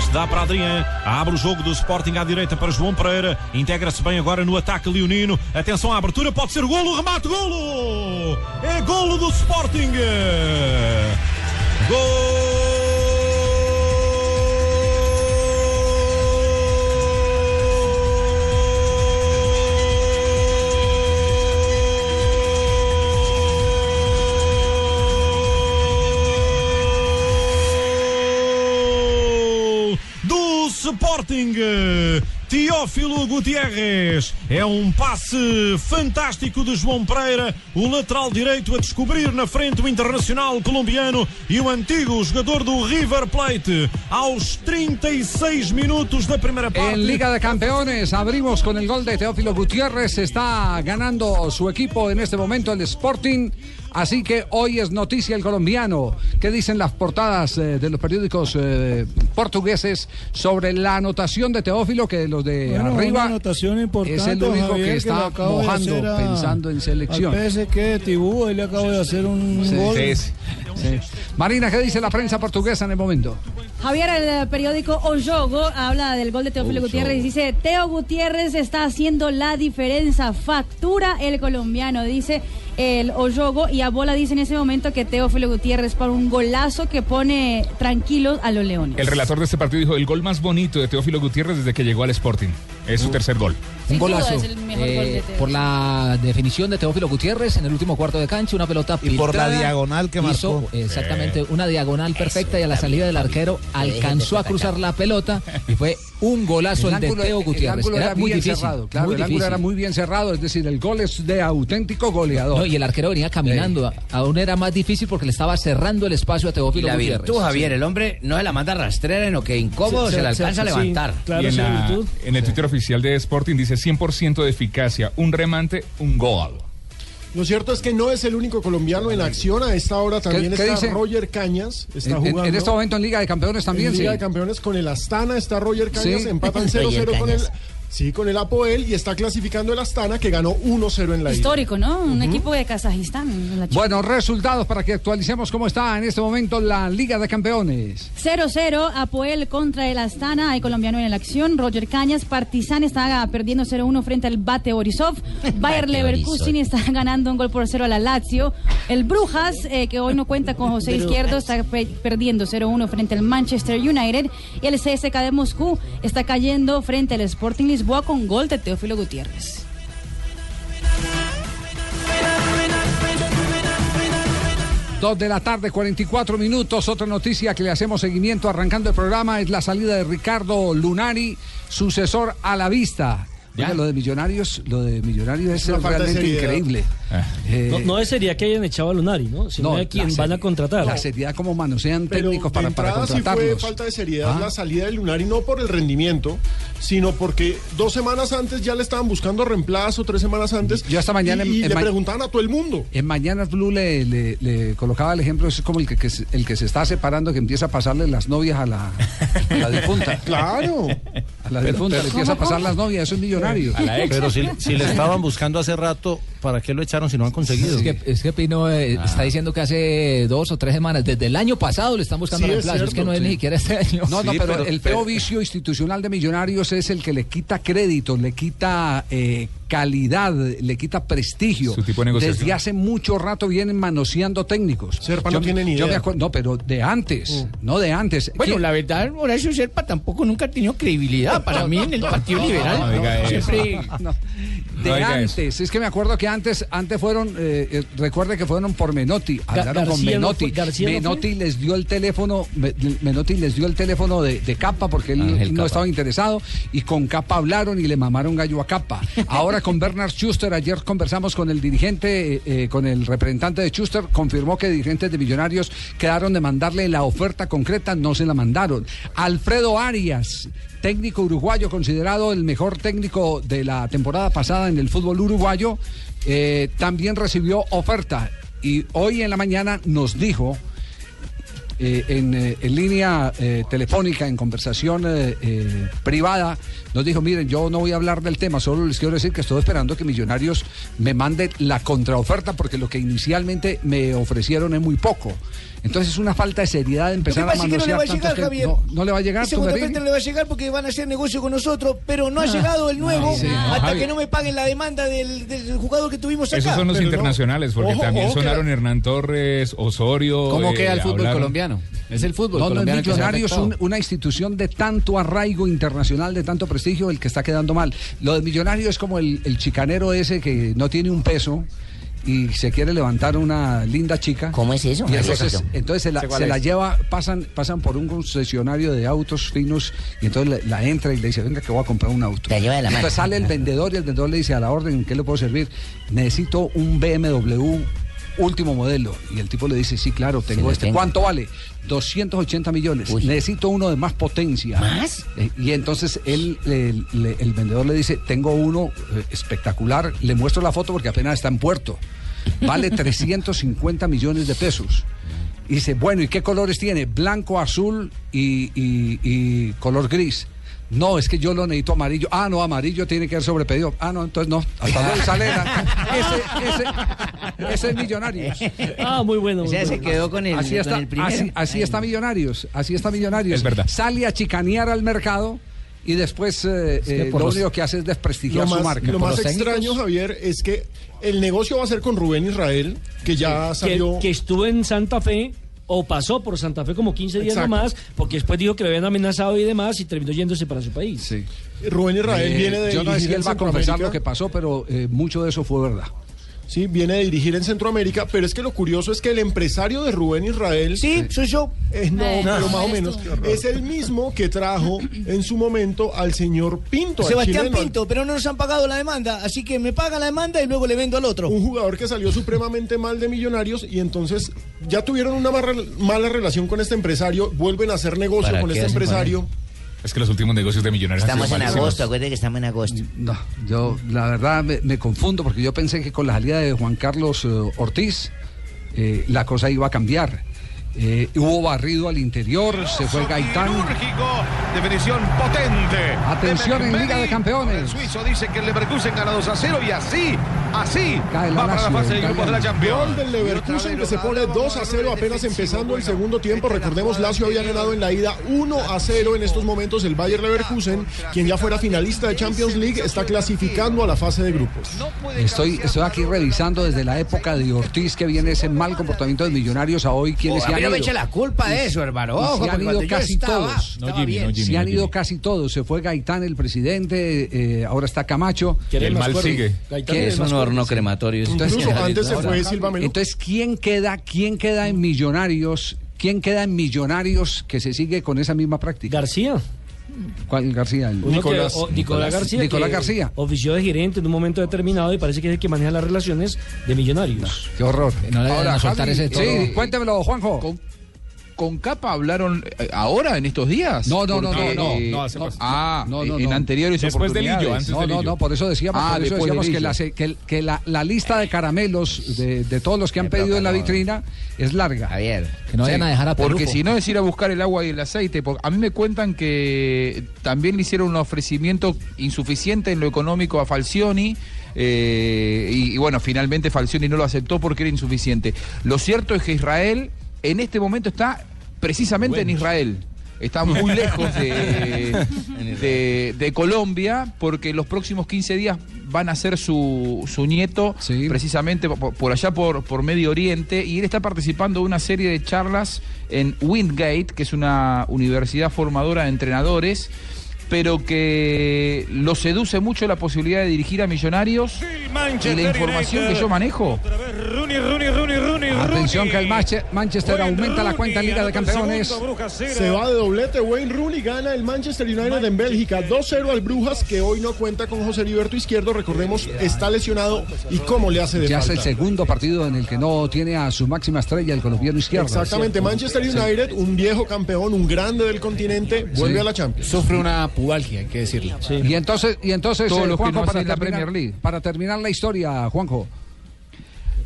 Este dá para Adriano, abre o jogo do Sporting à direita para João Pereira, integra-se bem agora no ataque leonino. Atenção à abertura, pode ser golo, remate, golo! É golo do Sporting! Gol Sporting. Teófilo Gutierrez. É um passe fantástico de João Pereira, o lateral direito a descobrir na frente o internacional colombiano e o antigo jogador do River Plate. Aos 36 minutos da primeira parte. En Liga de Campeones abrimos con el gol de Teófilo Gutiérrez. Está ganando su equipo en este momento el Sporting. Así que hoy es noticia el colombiano. ¿Qué dicen las portadas eh, de los periódicos eh, portugueses sobre la anotación de Teófilo que los de Bueno, arriba anotación importante, es el único Javier, que está de mojando a- pensando en selección? PSG de Tibú, ahí le acabo de hacer un Sí. gol. Sí, sí. Sí. Marina, ¿qué dice la prensa portuguesa en el momento? Javier, el eh, periódico O Jogo habla del gol de Teófilo Gutiérrez y dice, Teo Gutiérrez está haciendo la diferencia, factura el colombiano, dice el O Jogo, y Abola dice en ese momento que Teófilo Gutiérrez para un golazo que pone tranquilos a los leones. El relator de este partido dijo el gol más bonito de Teófilo Gutiérrez desde que llegó al Sporting. Es su tercer gol. Un golazo. es el mejor eh, gol de Teo. por la definición de Teófilo Gutiérrez en el último cuarto de cancha, una pelota Y por la diagonal que hizo, marcó. Exactamente, una diagonal perfecta y a la salida del arquero alcanzó a cruzar la pelota y fue un golazo el, de ángulo- Teo el Gutiérrez. ángulo Era, era muy bien difícil. cerrado, claro, muy el ángulo difícil. era muy bien cerrado, es decir, el gol es de auténtico goleador. No, y el arquero venía caminando. Aún era más difícil porque le estaba cerrando el espacio a Y Teófilo la Gutiérrez. virtud, Javier, el hombre no se la manda rastrera, sino que incómodo se, la alcanza a levantar. y en, la- en el Twitter oficial de Sporting dice 100% de eficacia, un remate, un gol. Lo cierto es que no es el único colombiano en acción. A esta hora también qué está dice? Roger Cañas. Está En- en, jugando. en este momento en Liga de Campeones también, en Liga sí. de Campeones con el Astana está Roger Cañas, Sí. empatan 0-0 con el Sí, con el Apoel y está clasificando el Astana que ganó 1-0 en la ida. Histórico, ¿no? Un equipo de Kazajistán. Bueno, resultados para que actualicemos cómo está en este momento la Liga de Campeones. 0-0, Apoel contra el Astana, hay colombiano en la acción, Roger Cañas, Partizan está perdiendo 0-1 frente al Bate Borisov, Bayer Leverkusen está ganando un gol por 0 a la Lazio, el Brujas, eh, que hoy no cuenta con José. Izquierdo, está pe- perdiendo 0-1 frente al Manchester United, y el CSK de Moscú está cayendo frente al Sporting Lisboa con gol de Teófilo Gutiérrez. Dos de la tarde, 44 minutos. Otra noticia que le hacemos seguimiento arrancando el programa es la salida de Ricardo Lunari, sucesor a la vista. Oiga, lo de Millonarios, lo de Millonarios es, realmente increíble. Eh, No, no es sería que hayan echado a Lunari, ¿no? Sino a quien van a contratar. La seriedad como manosean técnicos para, para entrada sí fue contratarlos. falta de seriedad Ah. la salida de Lunari, no por el rendimiento, sino porque dos semanas antes ya le estaban buscando reemplazo, tres semanas antes. Yo esta mañana y, en- y en le ma- preguntaban a todo el mundo. En Mañanas Blue le, le- le colocaba el ejemplo, es como el que, que se- el que se está separando, que empieza a pasarle las novias a la, a la difunta. Claro. A la Pero- difunta pero- le empieza a pasar las novias, eso es millonario. Pero si, si le estaban buscando hace rato, ¿para qué lo echaron si no han conseguido? Es que, es que Pino eh, Ah. está diciendo que hace dos o tres semanas, desde el año pasado le están buscando Sí, es reemplazo. Es, que cierto, no es sí. ni siquiera este año. No, no, pero, el feo vicio institucional de Millonarios es el que le quita crédito, le quita eh, calidad, le quita prestigio. Su tipo de negociación. Desde hace mucho rato vienen manoseando técnicos. Serpa no Yo- tiene ni yo me idea. acuerdo- no, pero de antes, no de antes. Bueno, ¿Quién- la verdad, Horacio Serpa tampoco nunca ha tenido credibilidad para mí en el Partido Liberal. no diga eso. Siempre No. De Oiga antes. Es que me acuerdo que antes, antes fueron, eh, eh, recuerde que fueron por Menotti. Hablaron con no Menotti. fue- García no Menotti les dio el teléfono, Me- Menotti les dio el teléfono de, de Capa porque él Ángel no Capa. estaba interesado y con Capa hablaron y le mamaron gallo a Capa. Ahora con Bernard Schuster, ayer conversamos con el dirigente, eh, con el representante de Schuster, confirmó que dirigentes de Millonarios quedaron de mandarle la oferta concreta, no se la mandaron. Alfredo Arias, técnico uruguayo, considerado el mejor técnico de la temporada pasada en el fútbol uruguayo, eh, también recibió oferta y hoy en la mañana nos dijo eh, en, eh, en línea telefónica, en conversación privada, nos dijo, miren, yo no voy a hablar del tema, solo les quiero decir que estoy esperando que Millonarios me mande la contraoferta porque lo que inicialmente me ofrecieron es muy poco. Entonces es una falta de seriedad de empezar a es que no le manosear va a llegar, Javier. No, no le va a llegar, Tungarín? no le va a llegar porque van a hacer negocio con nosotros, pero no ha llegado el nuevo sí, hasta Javier. que no me paguen la demanda del, del jugador que tuvimos acá. Esos son los Pero internacionales, porque Ojo, también ojo sonaron Hernán Torres, Osorio. ¿Cómo eh, queda el fútbol hablaron- colombiano? Es el fútbol No, no, el colombiano. Millonarios, afectado. un- una institución de tanto arraigo internacional, de tanto prestigio, el que está quedando mal. Lo de Millonario es como el, el chicanero ese que no tiene un peso y se quiere levantar una linda chica. ¿Cómo es eso? Y entonces, entonces se la, se lleva, pasan, pasan por un concesionario de autos finos y entonces la, la entra y le dice, venga que voy a comprar un auto. La lleva de la entonces mano. sale el vendedor y el vendedor le dice a la orden, ¿en qué le puedo servir? Necesito un BMW último modelo. Y el tipo le dice, sí, claro, tengo este. tengo. ¿Cuánto vale? 280 millones. Uy. Necesito uno de más potencia. ¿Más? Eh, y entonces él, el, el vendedor le dice, tengo uno eh, espectacular. Le muestro la foto porque apenas está en puerto. Vale 350 millones de pesos. Y dice, bueno, ¿y qué colores tiene? Blanco, azul y, y- y color gris. No, es que yo lo necesito amarillo. Ah, no, amarillo tiene que ser sobrepedido. Ah, no, entonces no. Hasta luego sale la- ese, ese, ese es Millonarios. Ah, muy bueno. O muy sea, se quedó con el, Así con está, el primero. así, así está Millonarios, así está Millonarios. Es verdad. Sale a chicanear al mercado y después eh, que eh, lo los- único que hace es desprestigiar su más, marca. lo más técnicos. extraño, Javier, es que el negocio va a ser con Rubén Israel, que ya salió. que estuvo en Santa Fe o pasó por Santa Fe como 15 días Exacto. nomás, porque después dijo que lo habían amenazado y demás y terminó yéndose para su país. Sí. Rubén Israel Eh, viene de yo no sé si él va a confesar lo que pasó, pero eh, mucho de eso fue verdad. Sí, viene de dirigir en Centroamérica, pero es que lo curioso es que el empresario de Rubén Israel. Sí, soy yo. eh, no, pero no, más o menos. Es el mismo que trajo en su momento al señor Pinto. Sebastián al- Pinto, pero no nos han pagado la demanda, así que me pagan la demanda y luego le vendo al otro. Un jugador que salió supremamente mal de Millonarios y entonces ya tuvieron una mala relación con este empresario, vuelven a hacer negocio ¿Para con este empresario. Es que los últimos negocios de Millonarios han Estamos sido en malísimos. agosto, acuérdate que estamos en agosto. No, yo la verdad me, me confundo porque yo pensé que con la salida de Juan Carlos eh, Ortiz eh, la cosa iba a cambiar. Eh, hubo barrido al interior, se fue Gaitán. definición potente. Atención en Liga de Campeones. El suizo dice que el Leverkusen gana 2 a 0 y así, así Cae la va para la Lazio, fase de grupos de la- Champions. Gol del Leverkusen que se pone 2 a 0 apenas empezando el segundo tiempo. Recordemos, Lazio había ganado en la ida 1 a 0 en estos momentos. El Bayer Leverkusen, quien ya fuera finalista de Champions League, está clasificando a la fase de grupos. Estoy, estoy aquí revisando desde la época de Ortiz que viene ese mal comportamiento de millonarios a hoy quienes se han mí no me eche la culpa de eso, hermano. Ojo, han ido casi estaba, todos. No, estaba Jimmy, bien. no, Jimmy. Se han ido Jimmy. casi todos. Se fue Gaitán, el presidente, eh, ahora está Camacho. Y el mal sigue. ¿Qué Es un horno crematorio. Incluso antes se fue Silva Menú. Entonces, ¿quién queda, quién queda en Millonarios? ¿Quién queda en Millonarios que se sigue con esa misma práctica? García. ¿Cuál García? El- Nicolás. que- o- Nicolás García. Nicolás García. Ofició de gerente en un momento determinado y parece que es el que maneja las relaciones de millonarios. Qué horror. No le vayan a soltar Javi, ese todo. Sí, cuéntemelo, Juanjo. Con, con Capa hablaron eh, ahora, en estos días. No, no, no, Porque, no, no, eh, no, hace más. Ah, No, no, en no. anteriores Después del oportunidades. Lillo, antes No, no, Lillo. no, por eso decíamos, Ah, por eso decíamos que, la, que, la, la lista de caramelos de, de todos los que han pedido en la vitrina es larga. Javier. Que no vayan a dejar a Porque si no es ir a buscar el agua y el aceite. Porque a mí me cuentan que también le hicieron un ofrecimiento insuficiente en lo económico a Falcioni. eh, y, y bueno, finalmente Falcioni no lo aceptó porque era insuficiente. Lo cierto es que Israel en este momento está precisamente en Israel. Está muy lejos de, de, de Colombia porque los próximos 15 días van a ser su, su nieto Sí. precisamente por, por allá por, por Medio Oriente y él está participando de una serie de charlas en Wingate, que es una universidad formadora de entrenadores. pero que lo seduce mucho la posibilidad de dirigir a Millonarios y la información que yo manejo. Atención que el Manche- Manchester aumenta la cuenta en Liga de Campeones. Se va de doblete. Wayne Rooney gana el Manchester United en Bélgica 2-0 al Brujas, que hoy no cuenta con José Heriberto Izquierdo. Recordemos, está lesionado y cómo le hace de Ya es el segundo partido en el que no tiene a su máxima estrella, el colombiano izquierdo. Exactamente, Manchester United, un viejo campeón, un grande del continente, vuelve Sí. a la Champions. Sufre una pubalgia, hay que decirlo. Y entonces, y entonces Todos eh, Juanjo, no para, hacen la terminar, Premier League. para terminar la historia, Juanjo.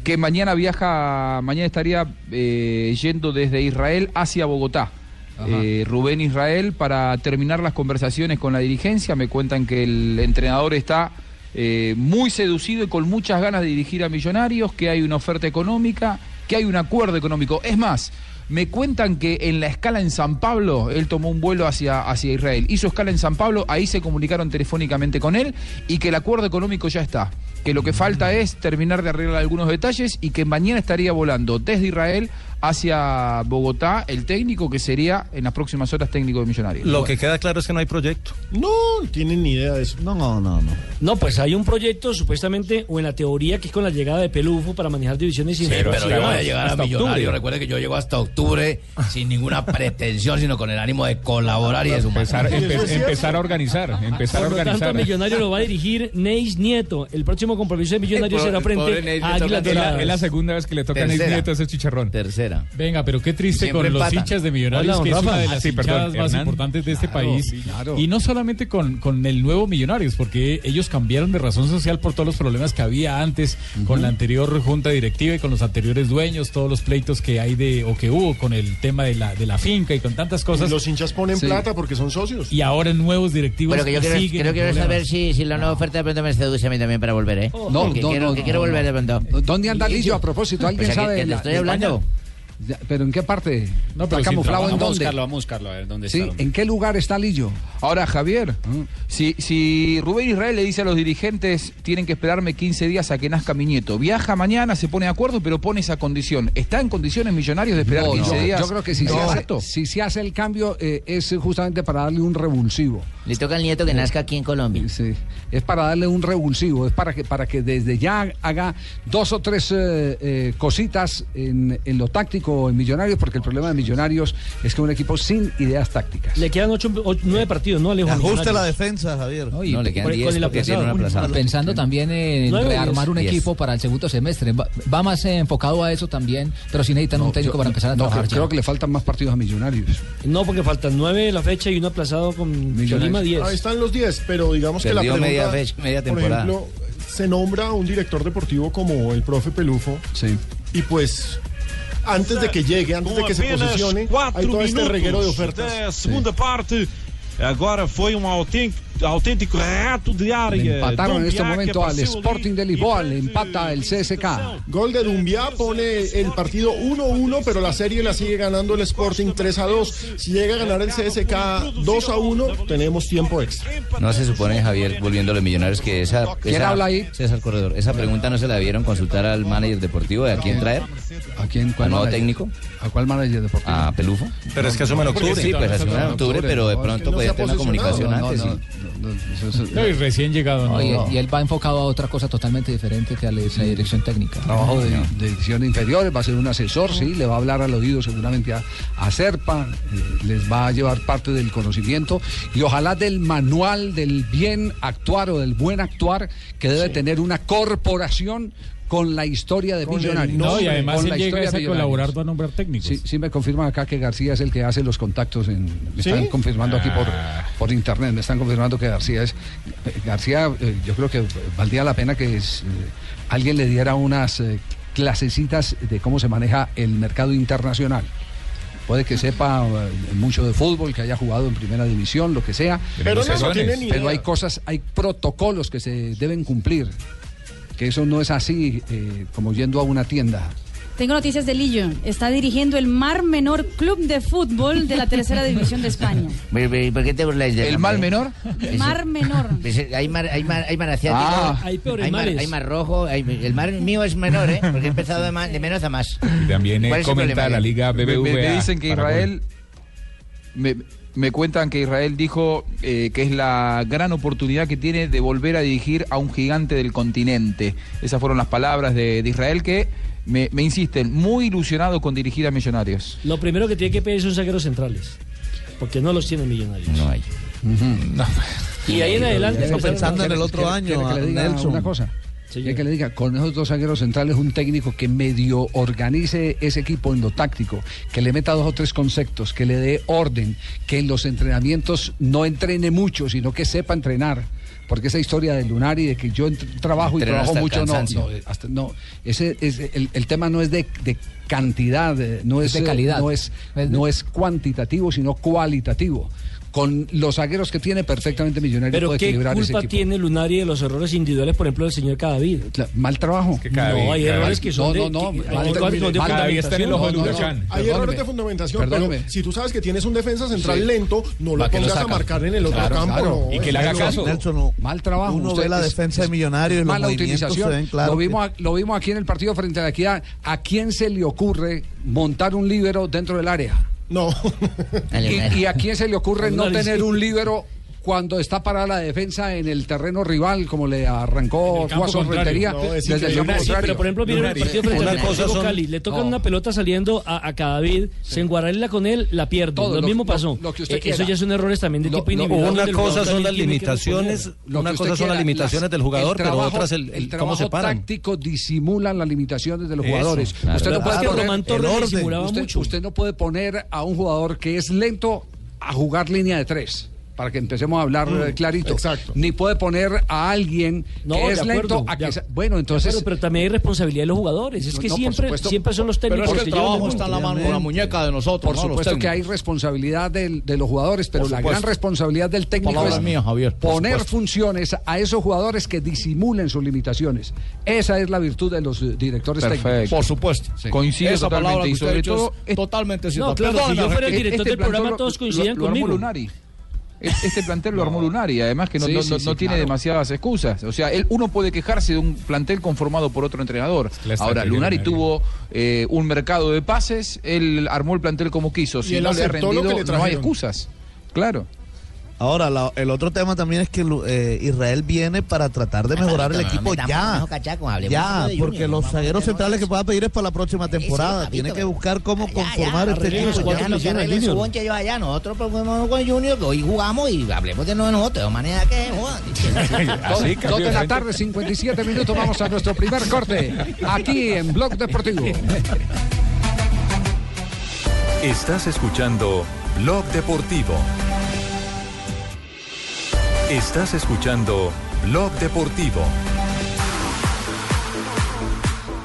Que mañana viaja, mañana estaría eh, yendo desde Israel hacia Bogotá. Eh, Rubén Israel para terminar las conversaciones con la dirigencia. Me cuentan que el entrenador está eh, muy seducido y con muchas ganas de dirigir a Millonarios, que hay una oferta económica, que hay un acuerdo económico. Es más, me cuentan que en la escala en San Pablo, él tomó un vuelo hacia, hacia Israel, hizo escala en San Pablo, ahí se comunicaron telefónicamente con él y que el acuerdo económico ya está. Que lo que falta es terminar de arreglar algunos detalles y que mañana estaría volando desde Israel hacia Bogotá el técnico que sería en las próximas horas técnico de Millonarios. Lo que queda claro es que no hay proyecto. No, tienen ni idea de eso. No, no, no, no. No, pues hay un proyecto supuestamente, o en la teoría, que es con la llegada de Pelufo para manejar divisiones Sí, inferiores. pero yo voy a llegar a Hasta Millonario. octubre. Recuerde que yo llego hasta octubre sin ninguna pretensión, sino con el ánimo de colaborar y de sumar. Empezar, empe- empezar a organizar, empezar a Por lo tanto, organizar. a Millonario lo va a dirigir Neis Nieto. El próximo compromiso de Millonarios Por- será frente a toca- es la- segunda vez que le toca a Neis. Nieto ese chicharrón. Tercera. Venga, pero qué triste Siempre con los hinchas de Millonarios, Hola, que es una de las Ah, sí, perdón, hinchadas más Hernán. importantes de este Claro, país. claro. Y no solamente con, con el nuevo Millonarios, porque ellos cambiaron de razón social por todos los problemas que había antes con la anterior junta directiva y con los anteriores dueños, todos los pleitos que hay de o que hubo con el tema de la, de la finca y con tantas cosas. Y los hinchas ponen Sí. plata porque son socios. Y ahora nuevos directivos Bueno, que yo y quiero, siguen creo que quiero en problemas. saber si, si la nueva oferta de pronto me seduce a mí también para volver, ¿eh? No, que no, quiero, no, que no, quiero no. volver de pronto. ¿Dónde anda Lillo a propósito? ¿Alguien Pues aquí sabe? te de la- estoy de hablando. España? ¿Pero en qué parte? No, ¿Está pero si camuflado en vamos a dónde? buscarlo, vamos a buscarlo, a ver dónde está. ¿en qué lugar está Lillo? Ahora, Javier, si, si Rubén Israel le dice a los dirigentes tienen que esperarme 15 días a que nazca mi nieto, viaja mañana, se pone de acuerdo, pero pone esa condición. ¿Está en condiciones millonarios de esperar No, 15 no, días? Yo creo que si, ¿No se, hace, si se hace el cambio eh, es justamente para darle un revulsivo. Le toca al nieto que nazca aquí en Colombia. Sí, es para darle un revulsivo, es para que, para que desde ya haga dos o tres eh, eh, cositas en, en lo táctico en Millonarios, porque el problema de Millonarios es que es un equipo sin ideas tácticas. Le quedan ocho, ocho- nueve partidos, ¿no, Alejo? Ajuste Millonarios. la defensa, Javier. No, y No, le quedan 10 con el porque tiene una. Pensando también en Nueve rearmar un diez. equipo para el segundo semestre. Va, va más eh, enfocado a eso también, pero sí necesitan un técnico yo- para empezar a no, trabajar. creo, ya. que le faltan más partidos a Millonarios. No, porque faltan nueve de la fecha y uno aplazado con Tolima 10. Ahí están los 10, pero digamos que la pregunta, media fecha- media por temporada. ejemplo, se nombra un director deportivo como el profe Pelufo Sí. y pues antes de que llegue, antes de que se posicione, hay todo este reguero de ofertas. da segunda parte. Agora foi um autêntico, autêntico rato de área. Le empataron en este momento al. Sporting de Lisboa, le empata el CSK. Gol de Dumbiá pone el partido 1-1, pero la serie la sigue ganando el Sporting 3-2. Si llega a ganar el CSK 2-1, tenemos tiempo extra. No se supone, Javier, volviéndole millonarios, que esa. ¿Quién esa- habla ahí? César Corredor. Esa pregunta no se la debieron consultar al manager deportivo de a quién traer. ¿A quién? ¿Al ¿Cuál nuevo manager? técnico? ¿A cuál manager deportivo? ¿A Pelufo? Pero es que asume en octubre. Sí, pues asume en octubre, pero de pronto puede tener una comunicación No, no, antes. No, y- recién llegado. No, Oye, no. y él va enfocado a otra cosa totalmente diferente que a la- esa dirección técnica. trabajo de, de edición inferiores, va a ser un asesor, sí, le va a hablar al oído seguramente a, a Serpa, eh, les va a llevar parte del conocimiento y ojalá del manual del bien actuar o del buen actuar que debe tener una corporación con la historia de Millonarios. No, y además Con él la llega historia a colaborar, va a nombrar técnicos. Sí, sí me confirman acá que García es el que hace los contactos en me ¿Sí? están confirmando aquí por, Ah. por internet, me están confirmando que García es García, eh, yo creo que valdría la pena que es, eh, alguien le diera unas eh, clasecitas de cómo se maneja el mercado internacional. Puede que sepa eh, mucho de fútbol, que haya jugado en primera división, lo que sea. Pero no, no tiene ni Pero hay cosas, hay protocolos que se deben cumplir. Que eso no es así eh, como yendo a una tienda. Tengo noticias de Lillo. Está dirigiendo el Mar Menor Club de Fútbol de la Tercera División de España. ¿Por qué te burláis de ¿El mal menor? Mar Menor. Hay mar, hay mar, hay mar asiático, Ah, hay peores hay mar, mares. hay mar rojo, hay- el mar mío es menor, ¿eh? Porque he empezado de, de menos a más. Y también eh, ¿Cuál es el comenta la Liga BBVA. me- me dicen que Israel Me, me cuentan que Israel dijo eh, que es la gran oportunidad que tiene de volver a dirigir a un gigante del continente. Esas fueron las palabras de, de Israel que me, me insisten, muy ilusionado con dirigir a Millonarios. Lo primero que tiene que pedir son zagueros centrales. Porque no los tienen millonarios. No hay. Y ahí en adelante. Quiere- empezaron a- quiere- quiere- quiere que le diga una cosa. Que le diga, con esos dos zagueros centrales, un técnico que medio organice ese equipo en lo táctico, que le meta dos o tres conceptos, que le dé orden, que en los entrenamientos no entrene mucho, sino que sepa entrenar. Porque esa historia de Lunari, de que yo trabajo y trabajo mucho, no, no, eh, hasta- no. Ese, ese- el, el tema no es de, de cantidad, eh, no es, Es de calidad. no es, no es cuantitativo, sino cualitativo. Con los zagueros que tiene, perfectamente millonario Pero puede qué equilibrar ese culpa equipo. tiene Lunari de los errores individuales, por ejemplo, del señor Cadavid. Mal trabajo. no, hay errores que son de. No, no, no. que- mal- hay errores mal- de mal- fundamentación. no, no, no, Hay errores de fundamentación, Perdóneme. pero si tú sabes que tienes un defensa central Sí. lento, no lo ¿Para qué lo pongas a marcar en el otro Claro, campo. claro. no, Y que es le haga caso. Nelson, no. Mal trabajo. Uno ve la es- defensa de es Millonarios y mala utilización. lo, que- vimos, lo vimos aquí en el partido frente a la Equidad. ¿A quién se le ocurre montar un líbero dentro del área? No. ¿Y, y a quién se le ocurre no tener un líbero cuando está parada la defensa en el terreno rival, como le arrancó contrario. Rentería No, es desde el campo Sí, pero por ejemplo, viene el partido frente al Deportivo Cali, le tocan una pelota saliendo a, a Cadavid, se enguarela con él, la pierde. Todo, lo, lo- mismo lo- pasó. lo que usted Eh. Eso ya son errores también de Lo- tipo lo- individual. Una cosa son las limitaciones. Lo una cosa son las limitaciones del el jugador, pero otras el, cómo se trabajo paran. táctico disimulan las limitaciones de los jugadores. Usted no puede poner- usted no puede poner a un jugador que es lento a jugar línea de tres. Para que empecemos a hablar Mm, clarito. exacto. Ni puede poner a alguien No, que es acuerdo, lento a que. sea- Bueno, entonces. acuerdo, pero también hay responsabilidad de los jugadores. Es que no, siempre, supuesto. siempre son los técnicos Pero es que el trabajo el está en la mano, la muñeca de nosotros. Por ¿no? Supuesto que hay responsabilidad del- de los jugadores, pero la gran responsabilidad del técnico Palabra es mía, Javier, por poner supuesto. funciones a esos jugadores que disimulen sus limitaciones. Esa es la virtud de los directores Perfecto. técnicos. Por supuesto. Esa palabra totalmente que y usted sobre todo es totalmente. No, claro, si yo fuera el director del plantel programa, lo- todos coinciden conmigo. Este plantel lo armó Lunari, además que no, Sí, no- sí, no- sí, no tiene claro. demasiadas excusas. O sea, él, uno puede quejarse de un plantel conformado por otro entrenador. Ahora, Lunari tuvo eh, un mercado de pases, él armó el plantel como quiso. Si él no le ha rendido, le no hay excusas. Claro. Ahora, la- el otro tema también es que eh, Israel viene para tratar de mejorar el no equipo metamos ya. cachaco, Ya, de porque los zagueros centrales en que eso. pueda pedir es para la próxima temporada. papito, Tiene que buscar cómo Ya, conformar ya, este arreglemos equipo. ya. millones, que arreglen su bonche ellos allá. Nosotros preocupémonos con Junior, que hoy jugamos y hablemos de nosotros. De manera que Así, dos de la tarde, 57 minutos. Vamos a nuestro primer corte. Aquí en Blog Deportivo. Estás escuchando Blog Deportivo. Estás escuchando Blog Deportivo.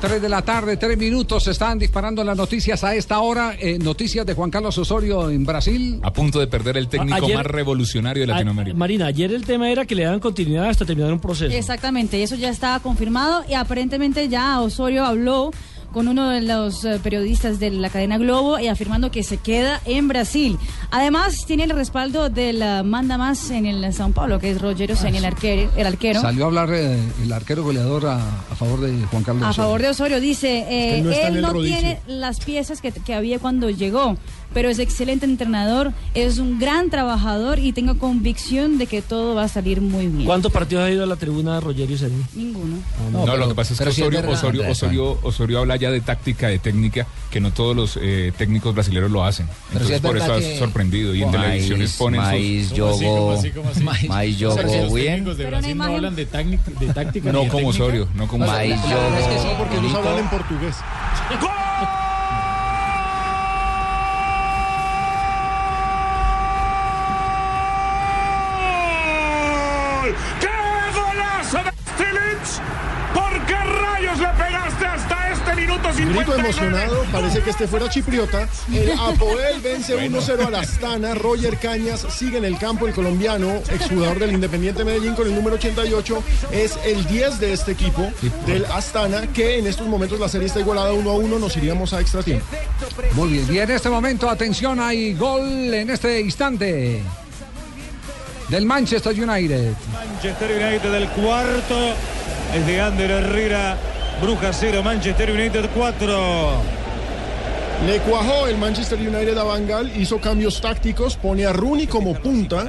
3 de la tarde, 3 minutos. Se están disparando las noticias a esta hora. Eh, noticias de Juan Carlos Osorio en Brasil. A punto de perder el técnico Ayer- más revolucionario de Latinoamérica. Marina, ayer el tema era que le daban continuidad hasta terminar un proceso. Exactamente, y eso ya estaba confirmado y aparentemente ya Osorio habló con uno de los eh, periodistas de la cadena Globo y afirmando que se queda en Brasil. Además, tiene el respaldo del eh, manda más en el São Paulo, que es Rogero Ceni, el arquero. El arquero. Salió a hablar eh, el arquero goleador a, a favor de Juan Carlos. A Osorio. favor de Osorio, dice, eh, él no en él no rodicio. tiene las piezas que, que había cuando llegó, pero es excelente entrenador, es un gran trabajador y tengo convicción de que todo va a salir muy bien. ¿Cuántos partidos ha ido a la tribuna Rogerio Ceni? Ninguno. No, lo que pasa es que pero sí es Osorio, Osorio, Osorio, Osorio habla ya de táctica, de técnica, que no todos los eh, técnicos brasileños lo hacen. Pero sí Entonces es por eso verdad has que- sorprendido y en televisiones ponen Maíz, yogo, maíz, O sea, que yogo, los bien. técnicos de Pero Brasil no hablan de, tácnica- de táctica. No de como. Osorio, no como Maíz, Osorio. yogo, No, porque ellos hablan en portugués. ¡Qué grito 59? emocionado, parece que este fuera chipriota. El Apoel vence 1-0 al Astana. Roger Cañas sigue en el campo. El colombiano, exjugador del Independiente Medellín con el número 88, es el 10 de este equipo, del Astana, que en estos momentos la serie está igualada 1 a 1. Nos iríamos a extra tiempo. Muy bien. Y en este momento, atención, hay gol en este instante del Manchester United. Manchester United del cuarto. Es de Ander Herrera. Bruja 0, Manchester United 4. Le cuajó el Manchester United a Bangal, hizo cambios tácticos, pone a Rooney como punta.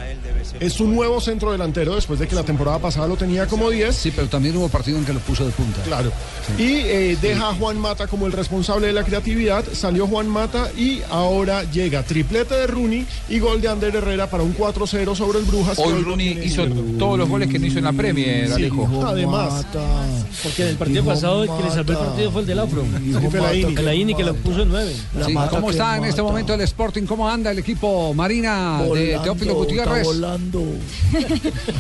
Es su nuevo centro delantero después de que la temporada pasada lo tenía como 10. Sí, pero también hubo partido en que lo puso de punta. Claro. Y eh, deja a Juan Mata como el responsable de la creatividad. Salió Juan Mata y ahora llega triplete de Rooney y gol de Ander Herrera para un 4-0 sobre el Brujas. Hoy Rooney hizo todos los goles que no hizo en la Premier, Sí, Alejo. Además. Porque en el partido pasado el que le salvó el partido fue el del Afro. Fellaini que lo puso en nueve. Sí, ¿Cómo está en este momento el Sporting? ¿Cómo anda el equipo Marina de Teófilo Gutiérrez?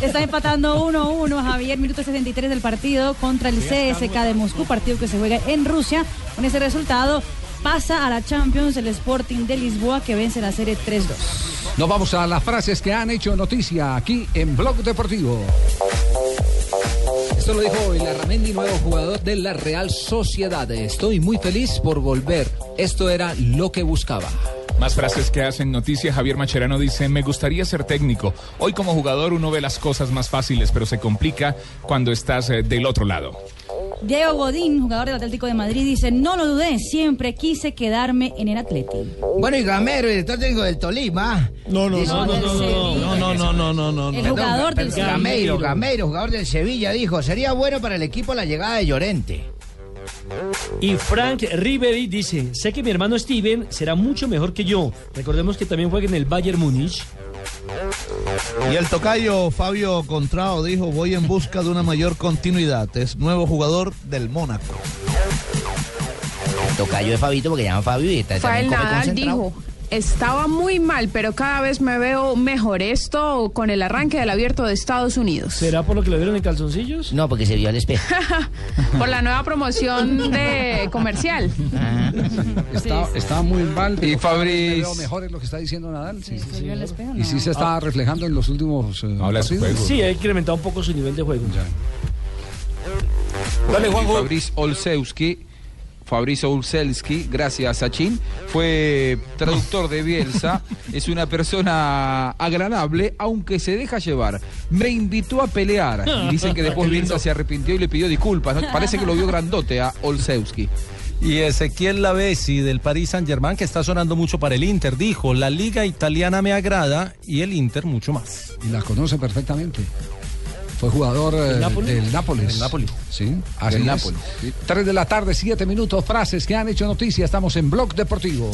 Está empatando 1-1 Javier, minuto 63 del partido contra el CSK de Moscú, partido que se juega en Rusia. Con ese resultado pasa a la Champions el Sporting de Lisboa que vence la serie 3-2. Nos vamos a las frases que han hecho noticia aquí en Blog Deportivo. Esto lo dijo Ilarramendi, nuevo jugador de la Real Sociedad. Estoy muy feliz por volver. Esto era lo que buscaba. Más frases que hacen noticia. Javier Macherano dice, me gustaría ser técnico. Hoy como jugador uno ve las cosas más fáciles, pero se complica cuando estás eh, del otro lado. Diego Godín, jugador del Atlético de Madrid, dice, no lo dudé, siempre quise quedarme en el Atlético. Bueno, y Gamero, el técnico del Tolima. No, no, Dice- no, no, no, no, no, no, no, no, no. El jugador del Gameiro, Sevilla. Gameiro, jugador del Sevilla, dijo, sería bueno para el equipo la llegada de Llorente. Y Frank Ribery dice, sé que mi hermano Steven será mucho mejor que yo. Recordemos que también juega en el Bayern Múnich. Y el tocayo Fabio Contrao dijo, voy en busca de una mayor continuidad. Es nuevo jugador del Mónaco. Tocayo de Fabito, porque llama Fabio y está Nadal dijo, estaba muy mal, pero cada vez me veo mejor. Esto con el arranque del abierto de Estados Unidos. ¿Será por lo que lo vieron en calzoncillos? No, porque se vio al espejo. Por la nueva promoción de comercial. Está, está muy mal. pero Y veo mejor es lo que está diciendo Nadal. Sí, ¿Se vio el espejo? Y sí se está reflejando en los últimos eh, Habla de su partidos. juego. Sí, ha incrementado un poco su nivel de juego. Dale, Juanjo. Fabriz Olszewski, Fabriz Olszewski, gracias Sachin, fue traductor de Bielsa, es una persona agradable, aunque se deja llevar. Me invitó a pelear. Y dicen que después. Bielsa se arrepintió y le pidió disculpas. ¿no? Parece que lo vio grandote a Olszewski. Y Ezequiel Lavesi del Paris Saint Germain, que está sonando mucho para el Inter, dijo, la liga italiana me agrada y el Inter mucho más. Y la conoce perfectamente. Fue jugador eh, ¿Del Nápoles? del Nápoles. Sí, así es. Nápoles. Sí. Tres de la tarde, siete minutos, frases que han hecho noticia. Estamos en Blog Deportivo.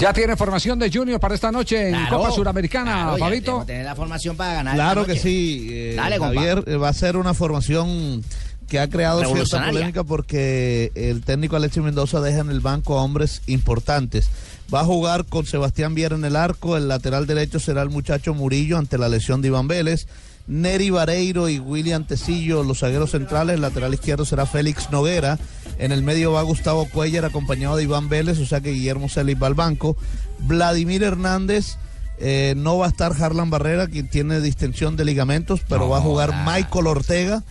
Ya tiene formación de Junior para esta noche en Claro, Copa Suramericana, claro, Fabito. que tener la formación para ganar. Claro que sí, eh, Dale. Javier, eh, va a ser una formación que ha creado cierta polémica porque el técnico Alexis Mendoza deja en el banco a hombres importantes. Va a jugar con Sebastián Viera en el arco, el lateral derecho será el muchacho Murillo ante la lesión de Iván Vélez. Neri Vareiro y William Tecillo, los zagueros centrales, el lateral izquierdo será Félix Noguera. En el medio va Gustavo Cuellar acompañado de Iván Vélez, o sea que Guillermo Celis va al banco. Vladimir Hernández eh, no va a estar Harlan Barrera, quien tiene distensión de ligamentos, pero va a jugar Michael Ortega.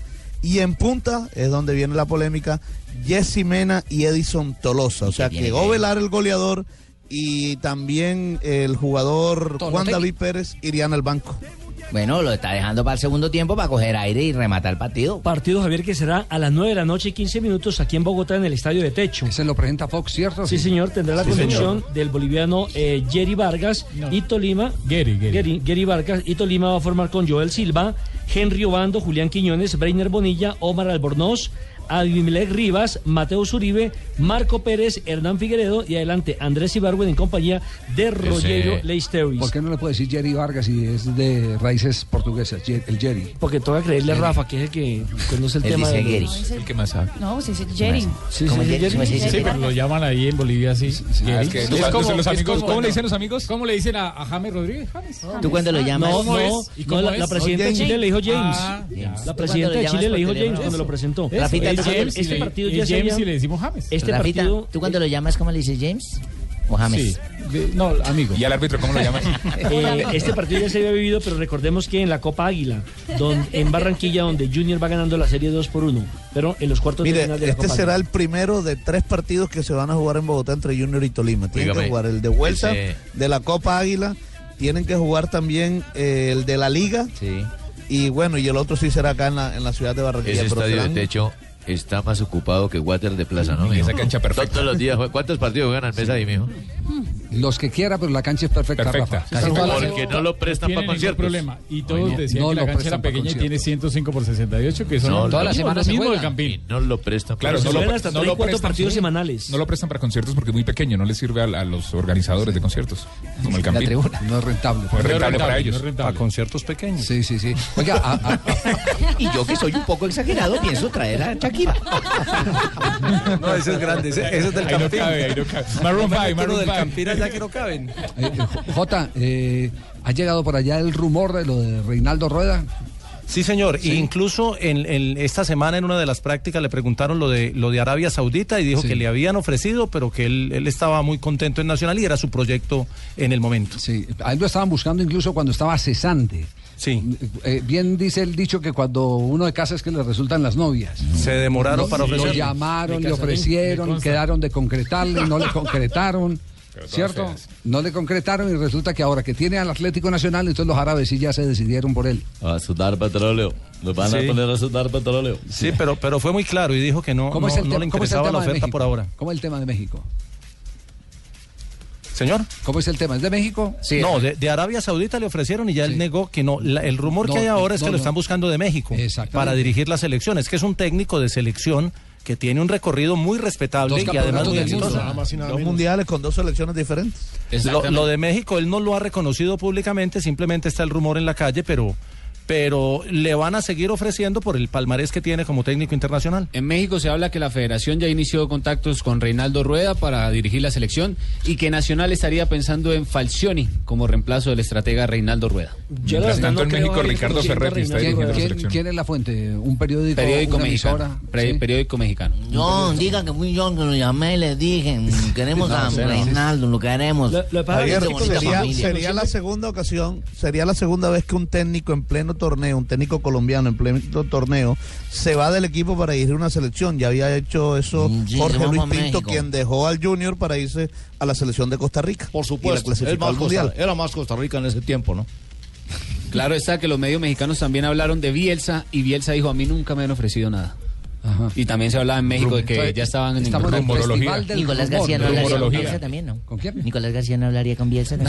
Y en punta es donde viene la polémica, Jesse Mena y Edison Tolosa. O sea que que- Ovelar el goleador y también el jugador Juan. David Pérez irían al banco. Bueno, lo está dejando para el segundo tiempo para coger aire y rematar el partido. Partido, Javier, que será a las 9 de la noche y 15 minutos aquí en Bogotá, en el Estadio de Techo. Ese lo presenta Fox, ¿cierto? Sí, señor, tendrá la Sí, conducción señor. del boliviano eh, Jerry Vargas y Tolima. Gary, Gary. Gary, Gary Vargas y Tolima va a formar con Joel Silva, Henry Obando, Julián Quiñones, Breiner Bonilla, Omar Albornoz, Abimelech Rivas, Mateo Zuribe, Marco Pérez, Hernán Figueredo y adelante Andrés Ibargüen en compañía de Rogerio Leisteris. ¿Por qué no le puede decir Jerry Vargas si es de raíces portuguesas? El Jerry. Porque toca creerle a Rafa, que es el que conoce el Él tema dice de Gary. los- El que más sabe. No, sí, sí, Jerry. Sí, ¿Cómo sí, Jerry? Jerry. ¿Cómo se dice? Sí, pero lo llaman ahí en Bolivia así. Ah, es que los- los- los amigos, ¿cómo le dicen los amigos? ¿Cómo le dicen a, a James Rodríguez? James. ¿Tú cuándo lo llamas? No, ¿Cómo no, es? ¿Y no, cómo la, es? la presidenta de James. Chile le dijo James. Ah, ya. La ¿Tú presidenta de Chile le dijo James cuando lo presentó. Rafita, Es ¿tú James, este le- partido ya se James había- y le decimos James. Este Rafita, partido. ¿tú cuando lo llamas, cómo le dices James? ¿O James? Sí. De- no, amigo. ¿Y al árbitro cómo lo llamas? Eh, este partido ya se había vivido, pero recordemos que en la Copa Águila, don- en Barranquilla, donde Junior va ganando la serie 2 por 1, pero en los cuartos de Mire, final de la este Copa será Águila. el primero de tres partidos que se van a jugar en Bogotá entre Junior y Tolima. Tienen Dígame, que jugar el de vuelta ese- de la Copa Águila, tienen que jugar también eh, el de la Liga Sí. y bueno, y el otro sí será acá en la, en la ciudad de Barranquilla. Ese pero estadio de techo está más ocupado que Water de Plaza, ¿no? Y esa mijo? cancha perfecta. Todos los días, ¿cuántos partidos juegan al mes ahí, mijo? Los que quiera, pero la cancha es perfecta, Perfecta. Rafa. Todas las- Porque no lo prestan para conciertos. problema. Y todos No, decían no que la cancha era para pequeña y tiene 105 por 68, que son No, lo toda la mismo- juega. del Campín. Y no lo prestan Claro, para no lo, hasta no tres, lo cuatro prestan, partidos semanales. No lo prestan para conciertos porque es muy pequeño, no les sirve a, a los organizadores de conciertos, como el Campín. No es rentable. No es rentable para no ellos. es rentable. A conciertos pequeños. Sí, sí, sí. Oiga, a- a- Y yo que soy un poco exagerado pienso traer a Shakira. No, ese es grande, ese, ese es del Ahí no Campín. cabe, ahí no cabe. Maroon No me 5, meto Maroon del 5. Allá que no caben. eh, eh, Jota, eh, ¿ha llegado por allá el rumor de lo de Reinaldo Rueda? Sí, señor. Sí. E incluso en, en esta semana en una de las prácticas le preguntaron lo de lo de Arabia Saudita y dijo Sí. que le habían ofrecido, pero que él, él estaba muy contento en Nacional y era su proyecto en el momento. Sí, a él lo estaban buscando incluso cuando estaba cesante. Sí. Eh, bien dice el dicho que cuando uno de casa es que le resultan las novias. Se demoraron para Lo ofrecerlo. llamaron, le ofrecieron, quedaron de concretarle, no le concretaron. ¿Cierto? feas. No le concretaron y resulta que ahora que tiene al Atlético Nacional, entonces los árabes sí ya se decidieron por él. A sudar petróleo. Nos van Sí. a poner a sudar petróleo. Sí, pero, pero fue muy claro y dijo que no, ¿Cómo no, es el, no le cómo es el interesaba la de oferta México? por ahora. ¿Cómo es el tema de México? Señor. ¿Cómo es el tema? ¿Es de México? no, de, de Arabia Saudita le ofrecieron y ya Sí. él negó que no. La- el rumor No, que hay ahora es no, que lo están buscando de México para dirigir la selección. Es que es un técnico de selección que tiene un recorrido muy respetable y además muy exitoso. Nada más y nada Dos mundiales con dos selecciones diferentes. Lo, lo de México él no lo ha reconocido públicamente, simplemente está el rumor en la calle, pero, pero le van a seguir ofreciendo por el palmarés que tiene como técnico internacional. En México se habla que la federación ya inició contactos con Reinaldo Rueda para dirigir la selección y que Nacional estaría pensando en Falcioni como reemplazo del estratega Reinaldo Rueda. Yo la Mientras verdad tanto, no en México, Ricardo Ferretti está dirigiendo la Rueda. ¿Quién, selección. quién es la fuente? ¿Un periódico? Periódico una mexicano. emisora? Pre- ¿Sí? Periódico mexicano. No, digan que fui yo que lo llamé y les dije, queremos a no. Reinaldo, lo queremos. Lo- lo Javier, sería la segunda ocasión, sería la segunda vez que un técnico en pleno torneo, un técnico colombiano en pleno torneo, se va del equipo para dirigir una selección. Ya había hecho eso Mm, sí, Jorge Luis a Pinto, México. quien dejó al Junior para irse a la selección de Costa Rica. Por Y la clasificó al mundial. era más Costa Rica en ese tiempo, ¿no? Claro está que los medios mexicanos también hablaron de Bielsa y Bielsa dijo a mí nunca me han ofrecido nada. Ajá. Y también se hablaba en México de que Entonces, ya estaban en Estamos en rumorología. Nicolás. García no hablaría con. Bielsa también, ¿no? ¿Con quién? Nicolás García no hablaría con Bielsa. ¿no?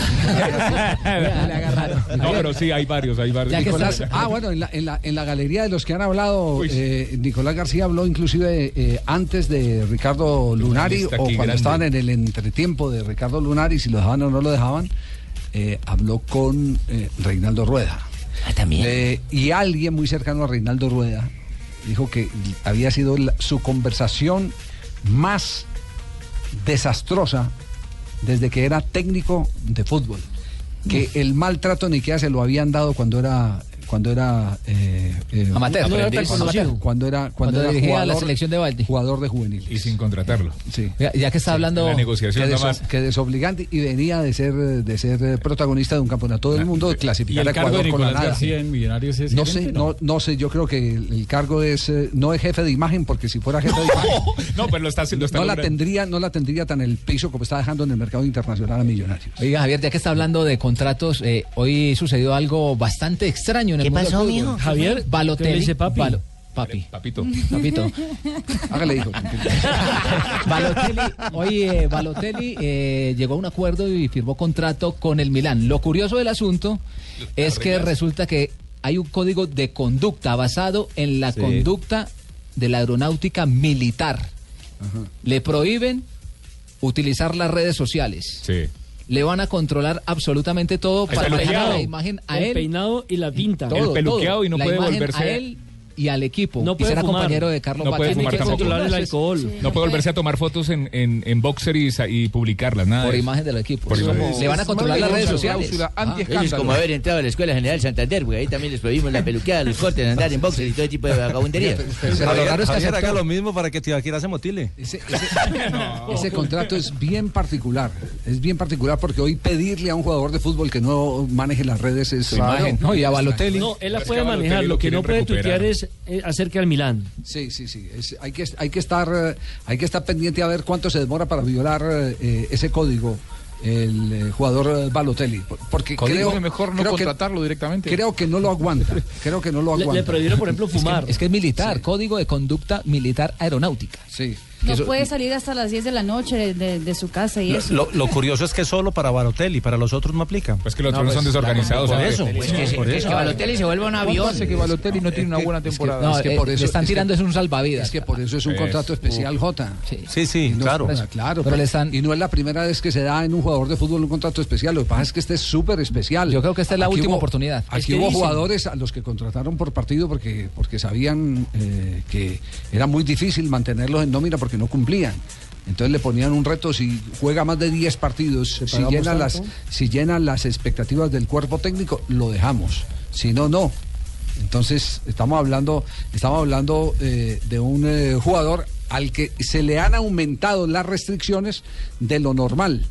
No, pero sí, hay varios, hay varios. Nicolás, ah, bueno, en la, en, la, en la galería de los que han hablado, eh, Nicolás García habló inclusive eh, antes de Ricardo Lunari o cuando grande. estaban en el entretiempo de Ricardo Lunari, si lo dejaban o no lo dejaban, eh, habló con eh, Reinaldo Rueda. Ah, también. Eh, y alguien muy cercano a Reinaldo Rueda dijo que había sido la- su conversación más desastrosa desde que era técnico de fútbol. Que el maltrato ni que se lo habían dado cuando era cuando era eh, eh, Amateur. cuando era, cuando era cuando, Cuando era dirigía jugador, la selección de Baldi. jugador de juvenil. Y sin contratarlo. Sí. Ya, ya que está hablando. La negociación Que, deso- que desobligante y venía de ser de ser protagonista de un campeonato del mundo de clasificar el a cargo de Ecuador con la nada. García en Millonarios es No gerente, sé, no, no sé, yo creo que el, el cargo es eh, no es jefe de imagen porque si fuera jefe de imagen No, pero lo está haciendo. no la tendría no la tendría tan el piso como está dejando en el mercado internacional a Millonarios. Oiga, Javier, ya que está hablando de contratos, eh, hoy sucedió algo bastante extraño en el ¿Qué mundo del pasó, fútbol. mijo? Javier, Balotelli. ¿qué le dice papi? Balo- papi. Papito. Papito. Hágale hijo. Balotelli, eh, Balotelli eh, llegó a un acuerdo y firmó contrato con el Milán. Lo curioso del asunto es que resulta que hay un código de conducta basado en la Sí. conducta de la aeronáutica militar. Le prohíben utilizar las redes sociales. Sí. Le van a controlar absolutamente todo El para dejar la imagen a el él. peinado y la pinta. todo, El peluqueado todo. y no La puede volverse- a él y al equipo. No y puede será fumar. compañero de Carlos No puede Vaca. fumar Tiene que tampoco. controlar el alcohol. No puede volverse a tomar fotos en, en, en boxer y, sa- y publicarlas, nada. Por de eso. imagen del equipo. Por Sí, imagen. Le van a controlar las redes sociales. Ah. Ellos como haber entrado a la Escuela General Santander, porque ahí también les prohibimos la peluqueada, los cortes, andar en boxer y todo tipo de vagabundería. Javier, es Javier, haga lo mismo para que Tibaquira se motile. Ese, ese- ese contrato es bien particular, es bien particular porque hoy pedirle a un jugador de fútbol que no maneje las redes es Su imagen. No, y a Balotelli. No, él la Es puede manejar. lo que no puede recuperar. tuitear es eh, acerca del Milán. Sí, sí, sí. es- hay, que, hay, que estar, eh, hay que estar pendiente a ver cuánto se demora para violar eh, ese código el eh, jugador eh, Balotelli. por- Porque creo que mejor no creo que- contratarlo directamente. Creo que no lo aguanta. Creo que no lo aguanta. Es que- Es que, es militar, código de conducta militar aeronáutica. Sí. No puede salir hasta las 10 de la noche de, de- de su casa y eso. Lo, lo curioso es que solo para Barotelli, para los otros no aplica. Pues que los otros son desorganizados. Por Pues por que- por es eso. que Balotelli se vuelve un ¿Cuánto avión. hace que Balotelli no tiene una buena temporada? No, es que por eh, eso le están es que- tirando es un salvavidas. Es que por eso es un Es- contrato especial, J. Sí, sí, claro. pues, claro, Pero pero- le están- y no es la primera vez que se da en un jugador de fútbol un contrato especial. Lo que pasa es que este es súper especial. Yo creo que esta es la Aquí última hubo- oportunidad. Aquí Es hubo dicen- jugadores a los que contrataron por partido porque, porque sabían eh, que era muy difícil mantenerlos en nómina porque no cumplían. Entonces le ponían un reto, si juega más de 10 partidos, si llenan, las, si llenan las expectativas del cuerpo técnico, lo dejamos. Si no, no. Entonces, estamos hablando, estamos hablando eh, de un eh, jugador al que se le han aumentado las restricciones de lo normal.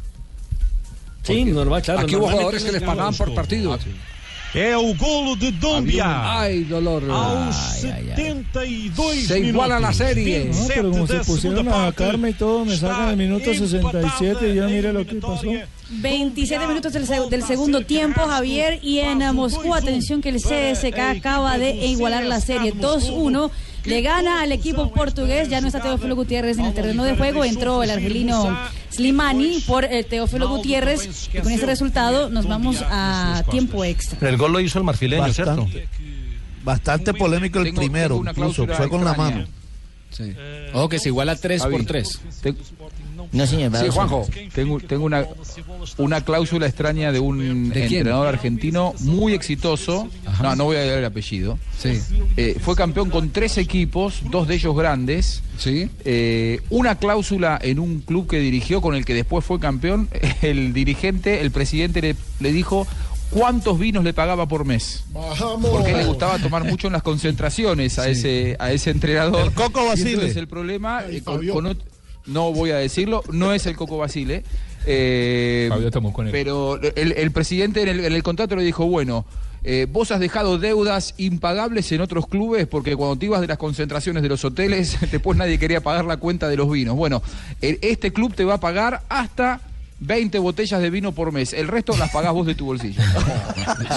Sí, normal, claro. Aquí hubo jugadores que les pagaban por partido. É o golo de Dombia. Ay, dolor. Aos 72 Se iguala la minutos. serie. 27 No, pero como se pusieron a sacarme y todo, me sacan el minuto 67 y ya mire lo que pasó. 27 minutos del, seg- del segundo tiempo, Javier, y en Moscú, atención que el CSK acaba de igualar la serie 2-1. Le gana al equipo portugués, ya no está Teófilo Gutiérrez en el terreno de juego, entró el argelino Slimani por eh, Teófilo Gutiérrez, y con ese resultado nos vamos a tiempo extra. El gol lo hizo el marfileño, ¿cierto? Bastante, bastante polémico el Tengo- primero, tengo incluso fue con la mano. Ojo que se iguala 3 Javi, por 3. No, señor. Sí, Juanjo. Tengo, tengo una, una cláusula extraña de un entrenador argentino muy exitoso. No, no voy a dar el apellido. Sí. Eh, fue campeón con tres equipos, dos de ellos grandes. Sí. Eh, una cláusula en un club que dirigió con el que después fue campeón. El dirigente, el presidente le, le dijo cuántos vinos le pagaba por mes. Porque le gustaba tomar mucho en las concentraciones a ese a ese entrenador. El Coco Y Basile. entonces el problema Ay, eh, con- con no voy a decirlo, no es el Coco Basile. eh, con él. pero el, el presidente en el, en el contrato le dijo, bueno, eh, vos has dejado deudas impagables en otros clubes porque cuando te ibas de las concentraciones de los hoteles, después nadie quería pagar la cuenta de los vinos. Bueno, este club te va a pagar hasta 20 botellas de vino por mes. El resto las pagás vos de tu bolsillo.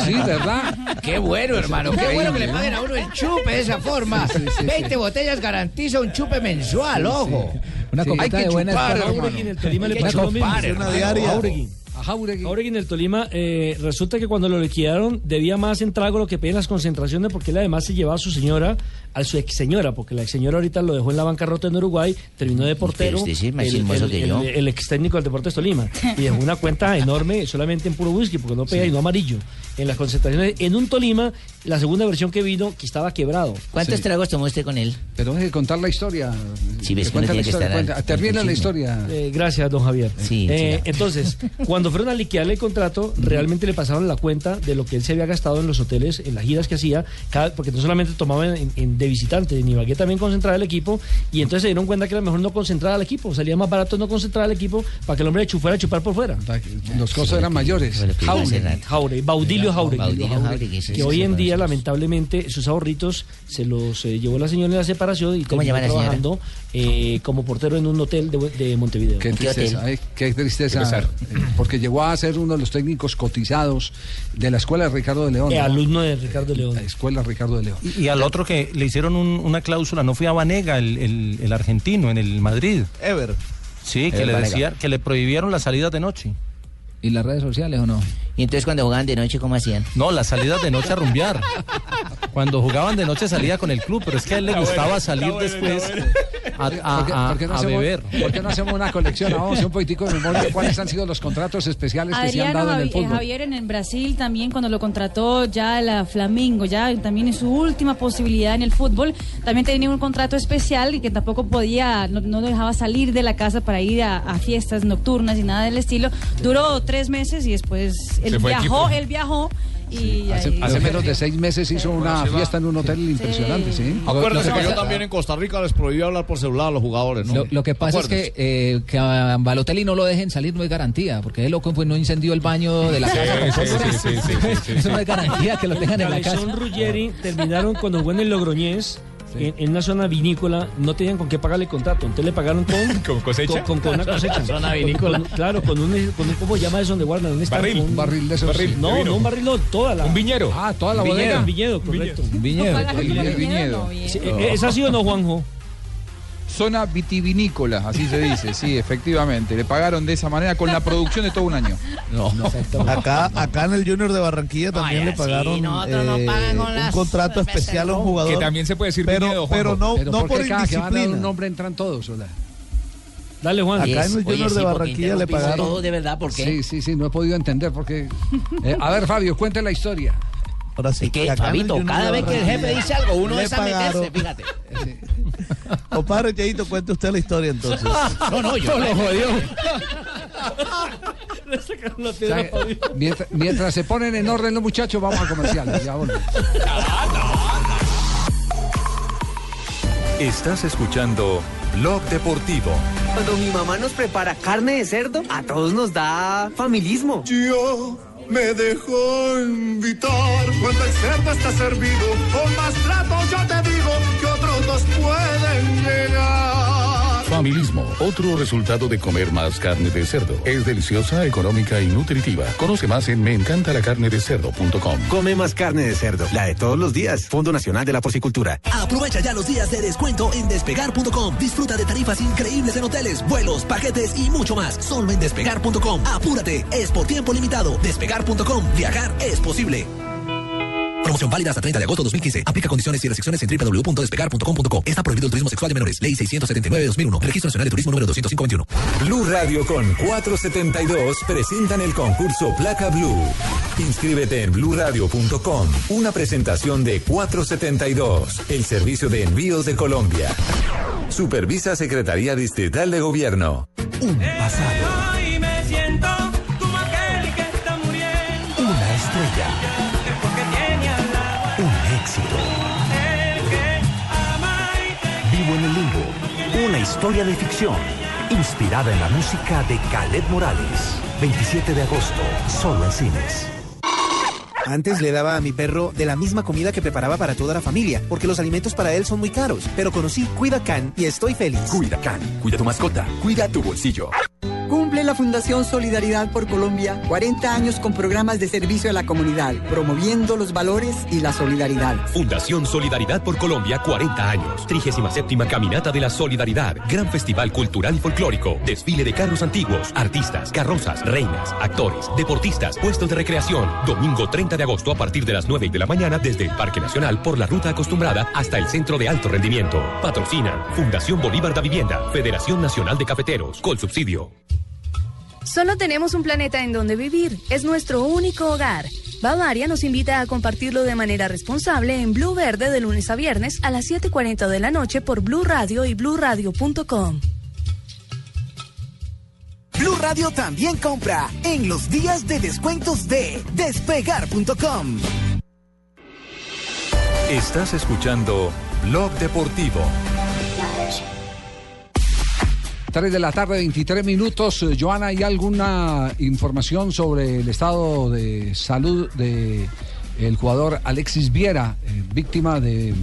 Sí, ¿verdad? Qué bueno, hermano. Qué bueno que le paguen a uno el chupe de esa forma. 20 botellas garantiza un chupe mensual, ojo. Una Sí. copita Hay que de buena chupar. Jauregui en el Tolima le pasó lo mismo. chupar, Una hermano. diaria. Jauregui. A Jauregui. Jauregui en el Tolima, eh, resulta que cuando lo liquidaron debía más en trago lo que pedían las concentraciones porque él además se llevaba a su señora, a su ex señora, porque la ex señora ahorita lo dejó en la bancarrota en Uruguay, terminó de portero, usted sí más el, el- que yo. el ex técnico del Deportes Tolima, y dejó una cuenta enorme solamente en puro whisky, porque no pega y no amarillo, en las concentraciones. En un Tolima, la segunda versión que vino, que estaba quebrado. ¿Cuántos Sí. tragos tomó usted con él? Pero deje de contar la historia. Sí, ves que Cuenta la que historia, cuenta- al Termina la historia. Eh, gracias, don Javier. Sí, Eh, entonces, cuando fueron a liquidarle el contrato, realmente le pasaron la cuenta de lo que él se había gastado en los hoteles, en las giras que hacía, cada- porque no solamente tomaba en, en- de visitante, en Ibagué también concentraba el equipo, y entonces se dieron cuenta que era mejor no concentrar al equipo, salía más barato no concentrar al equipo para que el hombre chu- fuera a chupar por fuera. Los costos eran mayores. Hacer Jauregui, Baudilio Jauregui. Que hoy en día, lamentablemente, sus ahorritos se los eh, llevó la señora en la separación y ¿Cómo terminó llama la señora? Eh, como portero en un hotel de, de Montevideo. Qué ¿En qué tristeza, eh, qué tristeza. Qué pesar. eh, Porque llegó a ser uno de los técnicos cotizados de la escuela de Ricardo de León. Eh, ¿no? alumno de Ricardo León. La escuela Ricardo de León. Y, y al otro que le hicieron un- una cláusula, no fue a Vanega, el, el- el argentino, en el Madrid. Ever. Sí, que Ever le decía, que le prohibieron las salidas de noche. ¿Y las redes sociales o no? Y entonces cuando jugaban de noche, ¿cómo hacían? No, las salidas de noche a rumbear. Cuando jugaban de noche salía con el club, pero es que a él le gustaba salir después a, a- ¿Por qué- a- por qué no a hacemos- beber. ¿Por qué no hacemos una colección? Vamos a hacer un poquitico de memoria. ¿Cuáles han sido los contratos especiales que se han Adriano dado en el eh, fútbol? Javier en, en Brasil también cuando lo contrató ya la Flamengo, ya también en su última posibilidad en el fútbol, también tenía un contrato especial y que tampoco podía, no, no lo dejaba salir de la casa para ir a, a fiestas nocturnas y nada del estilo. Duró tres meses y después él viajó, equipo. él viajó y Hace, ahí- hace menos de seis meses hizo una fiesta en un hotel impresionante, ¿sí? Acuérdense Lo que yo también en Costa Rica les prohibí hablar por celular a los jugadores, ¿no? Lo, lo que pasa es que, eh, que a Balotelli no lo dejen salir no es garantía, porque el loco pues, no incendió el baño de la Sí, casa. sí, sí, sí, sí, sí, sí, Eso no sí. es garantía que lo tengan en la casa. Ruggeri terminaron cuando jugó en el Logroñés. En, en una zona vinícola no tenían con qué pagarle contrato. Entonces le pagaron con, ¿Con cosecha? Con, con una cosecha. Zona Con- vinícola. con- claro, con un, con un- ¿cómo llama eso donde guardan? Un Barril. Un barril de esos. Barril. No, de no un barril, no, toda la. Un viñero. Ah, toda la Un viñedo, bodega. un viñedo, correcto. Un viñedo. El, con viñedo. no. Sí, ¿Es así o no, Juanjo? Zona vitivinícola, así se dice, sí, efectivamente. Le pagaron de esa manera con la producción de todo un año. Acá, acá en el Junior de Barranquilla también le pagaron eh, pagan con un contrato especial a un jugador. Que también se puede decir pero, viñedo, pero no, Pero no ¿por por qué cada que van a dar un indisciplina. nombre entran todos? Hola? Dale, Juan. Acá en el Oye, Junior sí, de porque Barranquilla le pagaron. todo, de verdad, ¿por qué? Sí, sí, sí, no he podido entender por qué. Eh, a ver, Fabio, cuente la historia. Ahora sí, Es que, Fabito, cada vez que el jefe dice algo, uno es a meterse, fíjate. Compadre Cheito, cuente usted la historia entonces. No, no, yo. lo jodió. Le sacaron la O sea, mientras, mientras se ponen en orden los muchachos, vamos a comerciales. Ya volvemos. Estás escuchando Blog Deportivo. Cuando mi mamá nos prepara carne de cerdo, a todos nos da familismo. Yo me dejo invitar cuando el cerdo está servido. Con más platos yo te digo que pueden llegar. Familismo, otro resultado de comer más carne de cerdo. Es deliciosa, económica y nutritiva. Conoce más en meencantalacarnedecerdo.com. Come más carne de cerdo, la de todos los días. Fondo Nacional de la Porcicultura. Aprovecha ya los días de descuento en despegar.com. Disfruta de tarifas increíbles en hoteles, vuelos, paquetes y mucho más. Solo en despegar.com. Apúrate, es por tiempo limitado. Despegar.com. Viajar es posible. Promoción válida hasta 30 de agosto de 2015. Aplica condiciones y restricciones en www.despegar.com.co. Está prohibido el turismo sexual de menores. Ley 679 de 2001. Registro Nacional de Turismo número 20521. Blue Radio con 472 presentan el concurso Placa Blue. Inscríbete en bluradio.com. Una presentación de 472, el servicio de envíos de Colombia. Supervisa Secretaría Distrital de Gobierno. Un pasado. Historia de ficción. Inspirada en la música de Caled Morales. 27 de agosto. Solo en cines. Antes le daba a mi perro de la misma comida que preparaba para toda la familia, porque los alimentos para él son muy caros. Pero conocí Cuida Can y estoy feliz. Cuida Can, cuida tu mascota, cuida tu bolsillo. Fundación Solidaridad por Colombia 40 años con programas de servicio a la comunidad, promoviendo los valores y la solidaridad. Fundación Solidaridad por Colombia, 40 años. 37 Caminata de la Solidaridad. Gran Festival Cultural y Folclórico. Desfile de carros antiguos, artistas, carrozas, reinas, actores, deportistas, puestos de recreación. Domingo 30 de agosto a partir de las 9 de la mañana desde el Parque Nacional por la ruta acostumbrada hasta el Centro de Alto Rendimiento. Patrocinan Fundación Bolívar da Vivienda, Federación Nacional de Cafeteros, con subsidio. Solo tenemos un planeta en donde vivir. Es nuestro único hogar. Bavaria nos invita a compartirlo de manera responsable en Blue Verde de lunes a viernes a las 7.40 de la noche por Blue Radio y bluradio.com. Blue Radio también compra en los días de descuentos de despegar.com. Estás escuchando Blog Deportivo. 3 de la tarde, 23 minutos. Eh, Joana, ¿hay alguna información sobre el estado de salud de el jugador Alexis Viera, eh, víctima de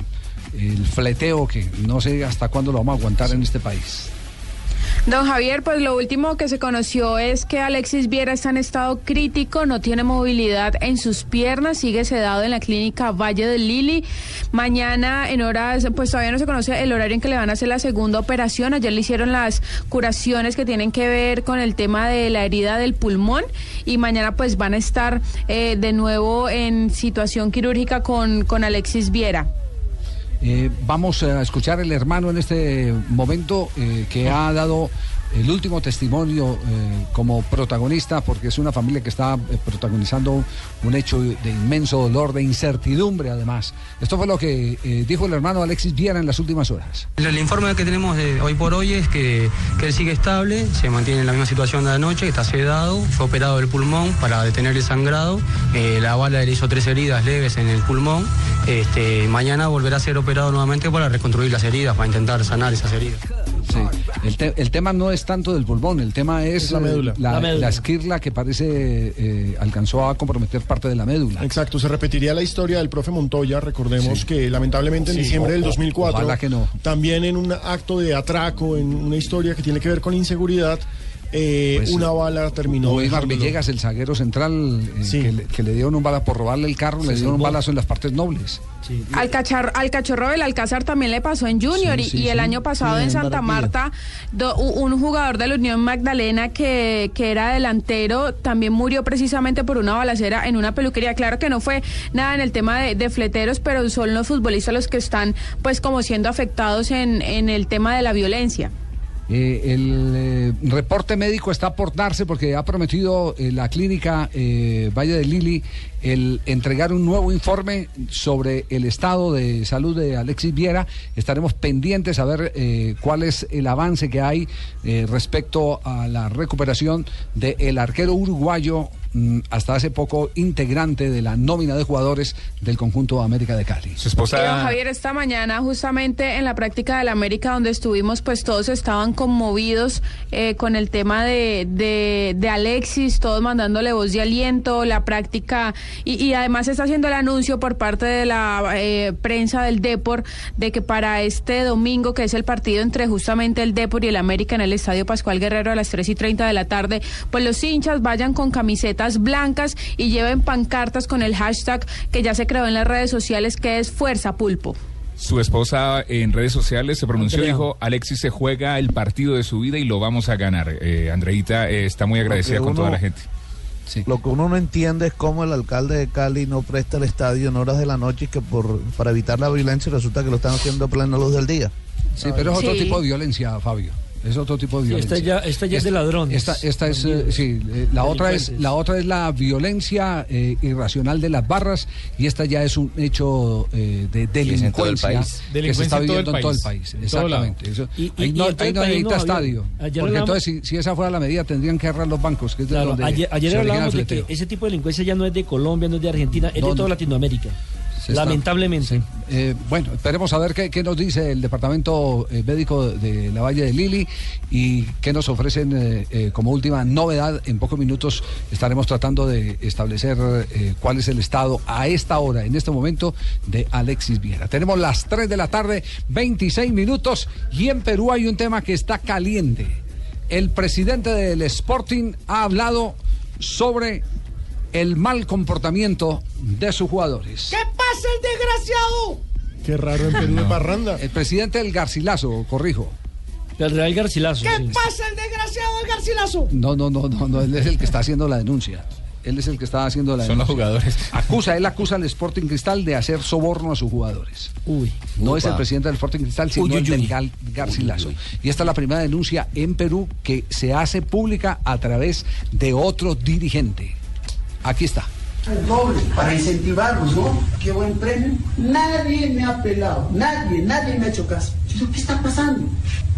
el fleteo que no sé hasta cuándo lo vamos a aguantar en este país? Don Javier, pues lo último que se conoció es que Alexis Viera está en estado crítico, no tiene movilidad en sus piernas, sigue sedado en la clínica Valle del Lili. Mañana en horas, pues todavía no se conoce el horario en que le van a hacer la segunda operación. Ayer le hicieron las curaciones que tienen que ver con el tema de la herida del pulmón y mañana pues van a estar eh, de nuevo en situación quirúrgica con, con Alexis Viera. Eh, vamos a escuchar el hermano en este momento eh, que ha dado el último testimonio eh, como protagonista, porque es una familia que está eh, protagonizando un hecho de inmenso dolor, de incertidumbre además. Esto fue lo que eh, dijo el hermano Alexis Viera en las últimas horas. El, informe que tenemos de hoy por hoy es que, él sigue estable, se mantiene en la misma situación de anoche, está sedado, fue operado del pulmón para detener el sangrado, la bala le hizo tres heridas leves en el pulmón, este, mañana volverá a ser operado nuevamente para reconstruir las heridas, para intentar sanar esas heridas. Sí. El, te- el tema no es tanto del pulmón, el tema es, Es la médula. eh, La, La médula. la esquirla que parece eh, alcanzó a comprometer parte de la médula. Exacto, se repetiría la historia del profe Montoya, recordemos Sí. que lamentablemente en Sí, diciembre del o- o- 2004, ojalá que no. también en un acto de atraco, en una historia que tiene que ver con inseguridad, eh, Pues, una bala terminó. Weimar dejándolo- Villegas, el zaguero central, eh, que, le, que le dieron un bala por robarle el carro, le dieron un balazo en las partes nobles. Al, cachar- al cachorro del Alcázar también le pasó en Junior Sí, y- sí, y, el sí. año pasado Sí, en Santa. Marta do- un jugador de la Unión Magdalena que, que era delantero también murió precisamente por una balacera en una peluquería. Claro que no fue nada en el tema de, de fleteros, pero son los futbolistas los que están pues como siendo afectados en, en el tema de la violencia. Eh, el eh, reporte médico está por darse porque ha prometido eh, la clínica eh, Valle de Lili el entregar un nuevo informe sobre el estado de salud de Alexis Viera. Estaremos pendientes a ver cuál es el avance que hay respecto a la recuperación del arquero uruguayo hasta hace poco integrante de la nómina de jugadores del conjunto América de Cali. Su Eh, don Javier, esta mañana justamente en la práctica del América donde estuvimos, pues todos estaban conmovidos eh, con el tema de, de, de Alexis, todos mandándole voz de aliento, la práctica y, y además está haciendo el anuncio por parte de la eh, prensa del Depor de que para este domingo, que es el partido entre justamente el Depor y el América en el Estadio Pascual Guerrero a las 3 y 30 de la tarde, pues los hinchas vayan con camisetas blancas y lleven pancartas con el hashtag que ya se creó en las redes sociales que es Fuerza Pulpo. Su esposa en redes sociales se pronunció y dijo, Alexis se juega el partido de su vida y lo vamos a ganar. Eh, Andreita eh, está muy agradecida con toda la gente. Lo que uno no entiende es cómo el alcalde de Cali no presta el estadio en horas de la noche y que por para evitar la violencia resulta que lo están haciendo a plena luz del día. Sí, pero es otro Sí. tipo de violencia, Fabio. Es otro tipo de Sí, violencia. esta ya- esta ya es de ladrones. Esta, esta es, eh, sí, eh, la otra es la otra es la violencia eh, irracional de las barras y esta ya es un hecho eh, de es en todo el delincuencia país. que se está en todo el viviendo en todo el país. En todo lado. Exactamente. Eso- Y- y- ahí no, y en todo ahí el no país, necesita no, Javier. estadio. Ayer Porque entonces, si, si esa fuera la medida, tendrían que cerrar los bancos, que es de Claro, donde ayer, ayer hablábamos de que ese tipo de delincuencia ya no es de Colombia, no es de Argentina, es No, de no. toda Latinoamérica. Se está- Lamentablemente. Eh, bueno, esperemos a ver qué, qué nos dice el departamento eh, médico de la Valle de Lili y qué nos ofrecen eh, eh, como última novedad. En pocos minutos estaremos tratando de establecer eh, cuál es el estado a esta hora, en este momento, de Alexis Viera. Tenemos las 3 de la tarde, 26 minutos, y en Perú hay un tema que está caliente. El presidente del Sporting ha hablado sobre el mal comportamiento de sus jugadores. ¿Qué pasa el desgraciado? Qué raro en Perú de parranda. El presidente del Garcilaso, corrijo. El Real Garcilaso. ¿Qué pasa el desgraciado del Garcilaso? No, no, no, no, no, él es el que está haciendo la denuncia. Él es el que está haciendo la Son los denuncia. jugadores. Acusa, él acusa al Sporting Cristal de hacer soborno a sus jugadores. Uy. No es el presidente del Sporting Cristal, sino Uy, uy, el del Garcilaso. Y esta es la primera denuncia en Perú que se hace pública a través de otro dirigente. Aquí está. El doble, para incentivarlos, ¿no? Qué buen premio. Nadie me ha pelado, nadie, nadie me ha hecho caso. Yo, ¿Qué está pasando?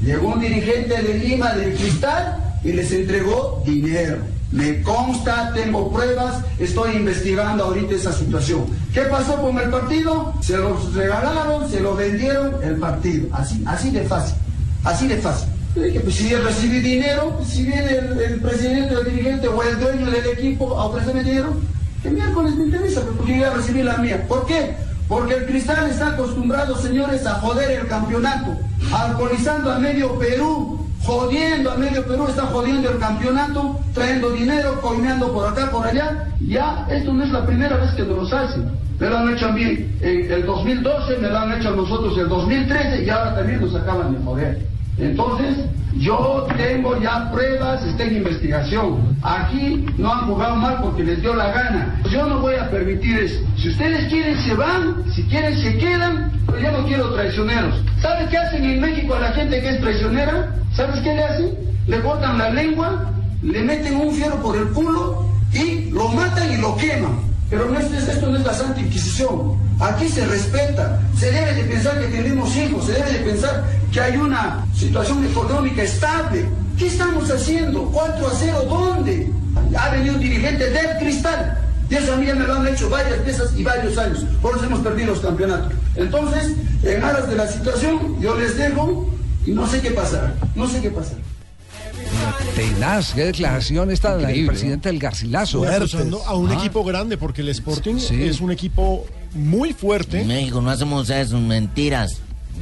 Llegó un dirigente de Lima del Cristal y les entregó dinero. Me consta, tengo pruebas, estoy investigando ahorita esa situación. ¿Qué pasó con el partido? Se los regalaron, se lo vendieron el partido. Así, así de fácil, así de fácil. Yo dije, pues si recibí dinero, pues, si viene el, el presidente o el dirigente o el dueño del equipo a ofrecerme dinero, que miércoles me interesa, porque yo ya recibí la mía. ¿Por qué? Porque el cristal está acostumbrado, señores, a joder el campeonato, alcoholizando a medio Perú, jodiendo a medio Perú, está jodiendo el campeonato, trayendo dinero, coimeando por acá, por allá. Ya, esto no es la primera vez que nos hacen. Me lo han hecho a mí en el 2012, me lo han hecho a nosotros en el 2013 y ahora también nos acaban de joder. Entonces, yo tengo ya pruebas, está en investigación. Aquí no han jugado mal porque les dio la gana. Yo no voy a permitir eso. Si ustedes quieren, se van. Si quieren, se quedan. Pero yo no quiero traicioneros. ¿Sabes qué hacen en México a la gente que es traicionera? ¿Sabes qué le hacen? Le cortan la lengua, le meten un fierro por el culo y lo matan y lo queman. Pero esto no es la Santa Inquisición. Aquí se respeta. Se debe de pensar que tenemos hijos. Se debe de pensar que hay una situación económica estable. ¿Qué estamos haciendo? 4 a 0, ¿dónde? Ha venido un dirigente del cristal. Y eso a mí ya me lo han hecho varias veces y varios años. Por eso hemos perdido los campeonatos. Entonces, en aras de la situación, yo les dejo Y no sé qué pasará, no sé qué pasará. Tenaz, qué declaración esta del Increíble, presidente del Garcilaso. Acusando a un Ah. equipo grande, porque el Sporting Sí. es un equipo muy fuerte. En México no hacemos eso, mentiras.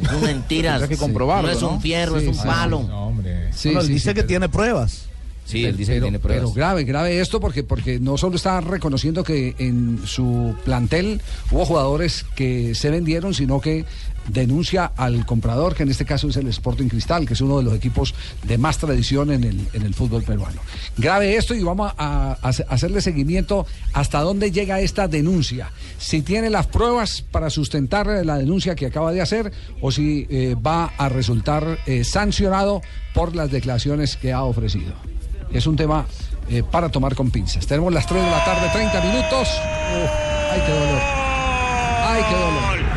Son mentiras. Que comprobarlo, No es un ¿no? fierro, Sí, es un sí. palo. Sí, Bueno, él sí, dice sí, que pero- tiene pruebas. Sí, él dice pero, que tiene pruebas. pero grave, grave esto porque, porque no solo está reconociendo que en su plantel hubo jugadores que se vendieron, sino que denuncia al comprador, que en este caso es el Sporting Cristal, que es uno de los equipos de más tradición en el, en el fútbol peruano. Grave esto y vamos a, a hace- hacerle seguimiento hasta dónde llega esta denuncia. Si tiene las pruebas para sustentar la denuncia que acaba de hacer o si eh, va a resultar eh, sancionado por las declaraciones que ha ofrecido. Es un tema eh, para tomar con pinzas. Tenemos las 3 de la tarde, 30 minutos. Uf, ay, qué dolor. Ay, qué dolor.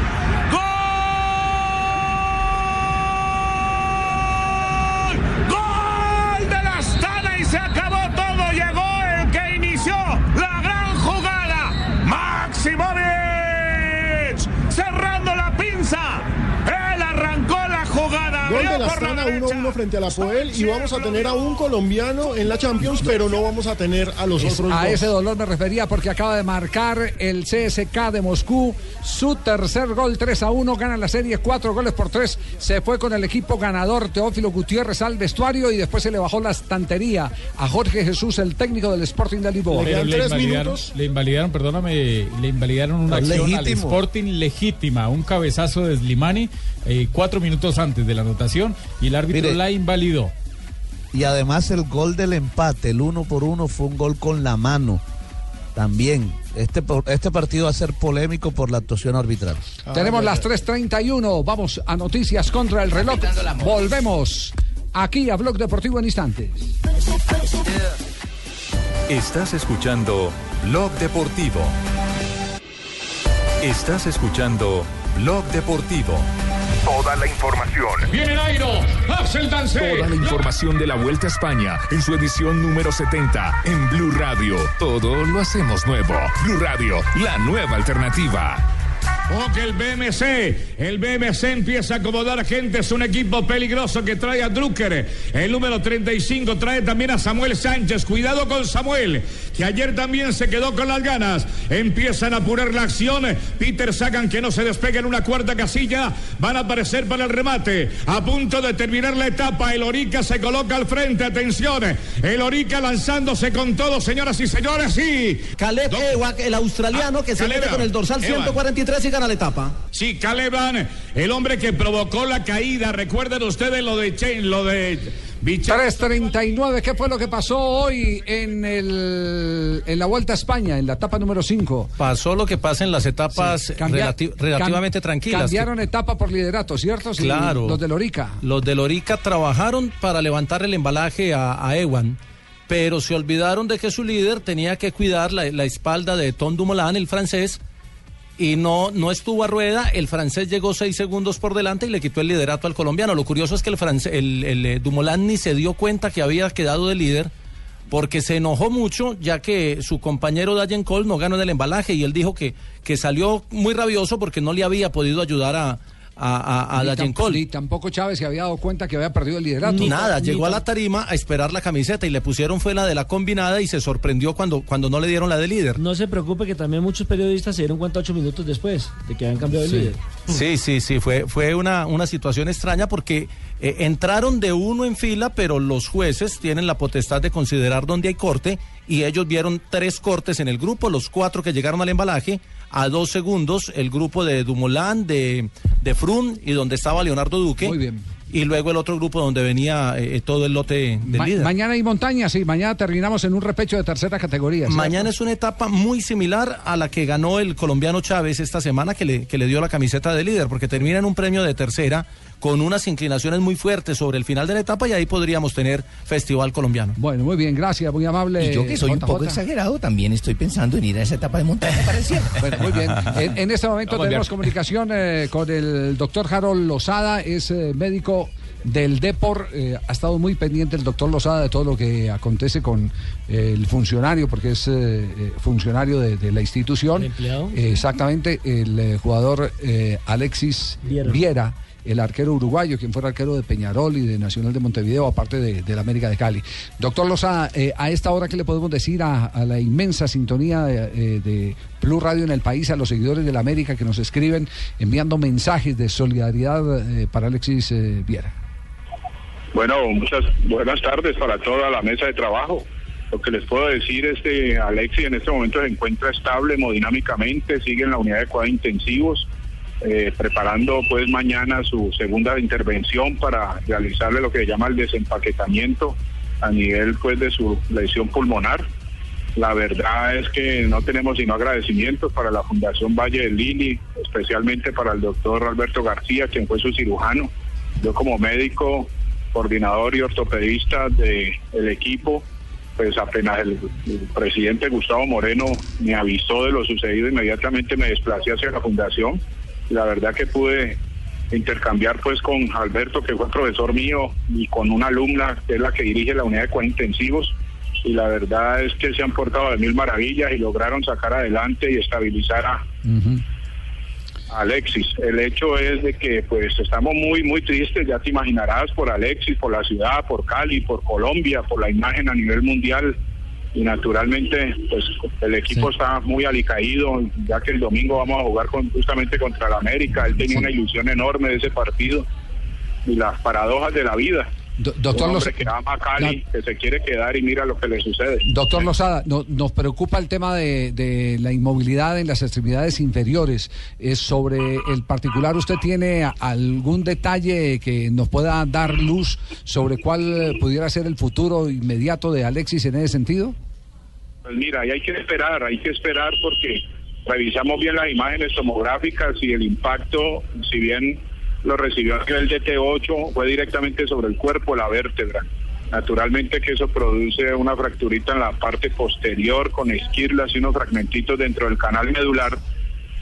Gol de Astana 1-1 frente a la Poel y vamos a tener a un colombiano en la Champions, pero no vamos a tener a los Es- otros a dos. ese dolor me refería porque acaba de marcar el CSK de Moscú su tercer gol 3 a 1, gana la serie 4 goles por 3, se fue con el equipo ganador Teófilo Gutiérrez al vestuario y después se le bajó la estantería a Jorge Jesús, el técnico del Sporting de Lisboa. Le invalidaron, le invalidaron, perdóname, le invalidaron una acción al. Sporting legítima, un cabezazo de Slimani eh, cuatro minutos antes de la anotación y el árbitro Mire. la invalidó. Y además el gol del empate, el uno por uno, fue un gol con la mano. También, este, este partido va a ser polémico por la actuación arbitral. Tenemos las 3.31, vamos a noticias contra el reloj. Volvemos aquí a Blog Deportivo en instantes. Estás escuchando Blog Deportivo. Estás escuchando Blog Deportivo. Toda la información. Viene Nairo. Hace el dance. Toda la información de la Vuelta a España en su edición número 70 en Blue Radio. Todo lo hacemos nuevo. Blue Radio, la nueva alternativa. Ojo que el BMC, el BMC empieza a acomodar gente, es un equipo peligroso que trae a Drucker, el número 35 trae también a Samuel Sánchez, cuidado con Samuel, que ayer también se quedó con las ganas, empiezan a apurar la acción, Peter Sagan que no se despegue en una cuarta casilla, van a aparecer para el remate, a punto de terminar la etapa, el Orica se coloca al frente, atención, el Orica lanzándose con todo, señoras y señores, y... Caleb Ewan, el australiano que se Caleb mete con el dorsal Ewan. 143 y gana la etapa. Sí, Caleban, el hombre que provocó la caída. Recuerden ustedes lo de Chen, lo de 3.39, ¿qué fue lo que pasó hoy en, el, en la Vuelta a España, en la etapa número 5? Pasó lo que pasa en las etapas Sí, cambia- relati- relativamente cam- tranquilas. Cambiaron etapa por liderato, ¿cierto? Sí, Claro. Los de Lorica. Los de Lorica trabajaron para levantar el embalaje a, a Ewan, pero se olvidaron de que su líder tenía que cuidar la, la espalda de Tom Dumoulin, el francés, y no, no estuvo a rueda. El francés llegó seis segundos por delante y le quitó el liderato al colombiano. Lo curioso es que el, france- el, el, eh, Dumoulin ni se dio cuenta que había quedado de líder. Porque se enojó mucho, ya que su compañero Dayen Cole no ganó en el embalaje y él dijo que, que salió muy rabioso porque no le había podido ayudar a, a, a, a Ni. Ni tampoco Chávez se había dado cuenta que había perdido el liderato. Nada, llegó a la tarima a esperar la camiseta y le pusieron fue la de la combinada y se sorprendió cuando, cuando no le dieron la de líder. No se preocupe que también muchos periodistas se dieron cuenta ocho minutos después de que habían cambiado de Sí. líder. Sí, sí, sí, fue, fue una, una situación extraña porque eh, entraron de uno en fila, pero los jueces tienen la potestad de considerar dónde hay corte y ellos vieron tres cortes en el grupo, los cuatro que llegaron al embalaje, a dos segundos el grupo de Dumoulin, de, de y donde estaba Leonardo Duque. Muy bien. Y luego el otro grupo donde venía eh, todo el lote del Ma- líder. mañana hay montaña, sí. Mañana terminamos en un repecho de tercera categoría. Mañana es una etapa muy similar a la que ganó el colombiano Chávez esta semana, que le, que le dio la camiseta de líder, porque termina en un premio de tercera con unas inclinaciones muy fuertes sobre el final de la etapa y ahí podríamos tener festival colombiano. Bueno, muy bien, gracias, muy amable. Y yo que soy un poco exagerado, también estoy pensando en ir a esa etapa de montaña para el cielo. Bueno, muy bien. En, en este momento Vamos tenemos comunicación eh, con el doctor Harold Lozada, es eh, médico del Depor. eh, ha estado muy pendiente el doctor Lozada de todo lo que acontece con eh, el funcionario, porque es eh, funcionario de, de la institución. ¿El empleado? Eh, exactamente, el eh, jugador eh, Alexis Viera. Viera. El arquero uruguayo, quien fuera arquero de Peñarol y de Nacional de Montevideo, aparte de, de la América de Cali. Doctor Lozada, eh, a esta hora, ¿qué le podemos decir a, la inmensa sintonía de, eh, de Blue Radio en el país, a los seguidores de la América que nos escriben enviando mensajes de solidaridad eh, para Alexis eh, Viera? Bueno, muchas buenas tardes para toda la mesa de trabajo. Lo que les puedo decir es que Alexis en este momento se encuentra estable hemodinámicamente, sigue en la unidad de cuidados intensivos, eh, preparando pues mañana su segunda intervención para realizarle lo que se llama el desempaquetamiento a nivel pues de su lesión pulmonar. La verdad es que no tenemos sino agradecimientos para la Fundación Valle del Lili, especialmente para el doctor Alberto García, quien fue su cirujano. Yo como médico, coordinador y ortopedista del equipo, pues apenas el, el presidente Gustavo Moreno me avisó de lo sucedido, inmediatamente me desplacé hacia la fundación. La verdad que pude intercambiar pues con Alberto, que fue profesor mío, y con una alumna que es la que dirige la unidad de cuidados intensivos. Y la verdad es que se han portado de mil maravillas y lograron sacar adelante y estabilizar a, Alexis. El hecho es de que pues estamos muy muy tristes, ya te imaginarás, por Alexis, por la ciudad, por Cali, por Colombia, por la imagen a nivel mundial y naturalmente pues el equipo está muy alicaído, ya que el domingo vamos a jugar con, justamente contra el América, él tenía una ilusión enorme de ese partido y las paradojas de la vida. Do- doctor Un hombre que ama a Cali, que se quiere quedar y mira lo que le sucede. Doctor Lozada, no- nos preocupa el tema de, de la inmovilidad en las extremidades inferiores. Eh, sobre el particular, ¿usted tiene algún detalle que nos pueda dar luz sobre cuál pudiera ser el futuro inmediato de Alexis en ese sentido? Pues mira, y hay que esperar, hay que esperar porque revisamos bien las imágenes tomográficas y el impacto, si bien lo recibió a nivel de T8, fue directamente sobre el cuerpo, la vértebra. Naturalmente que eso produce una fracturita en la parte posterior con esquirlas y unos fragmentitos dentro del canal medular,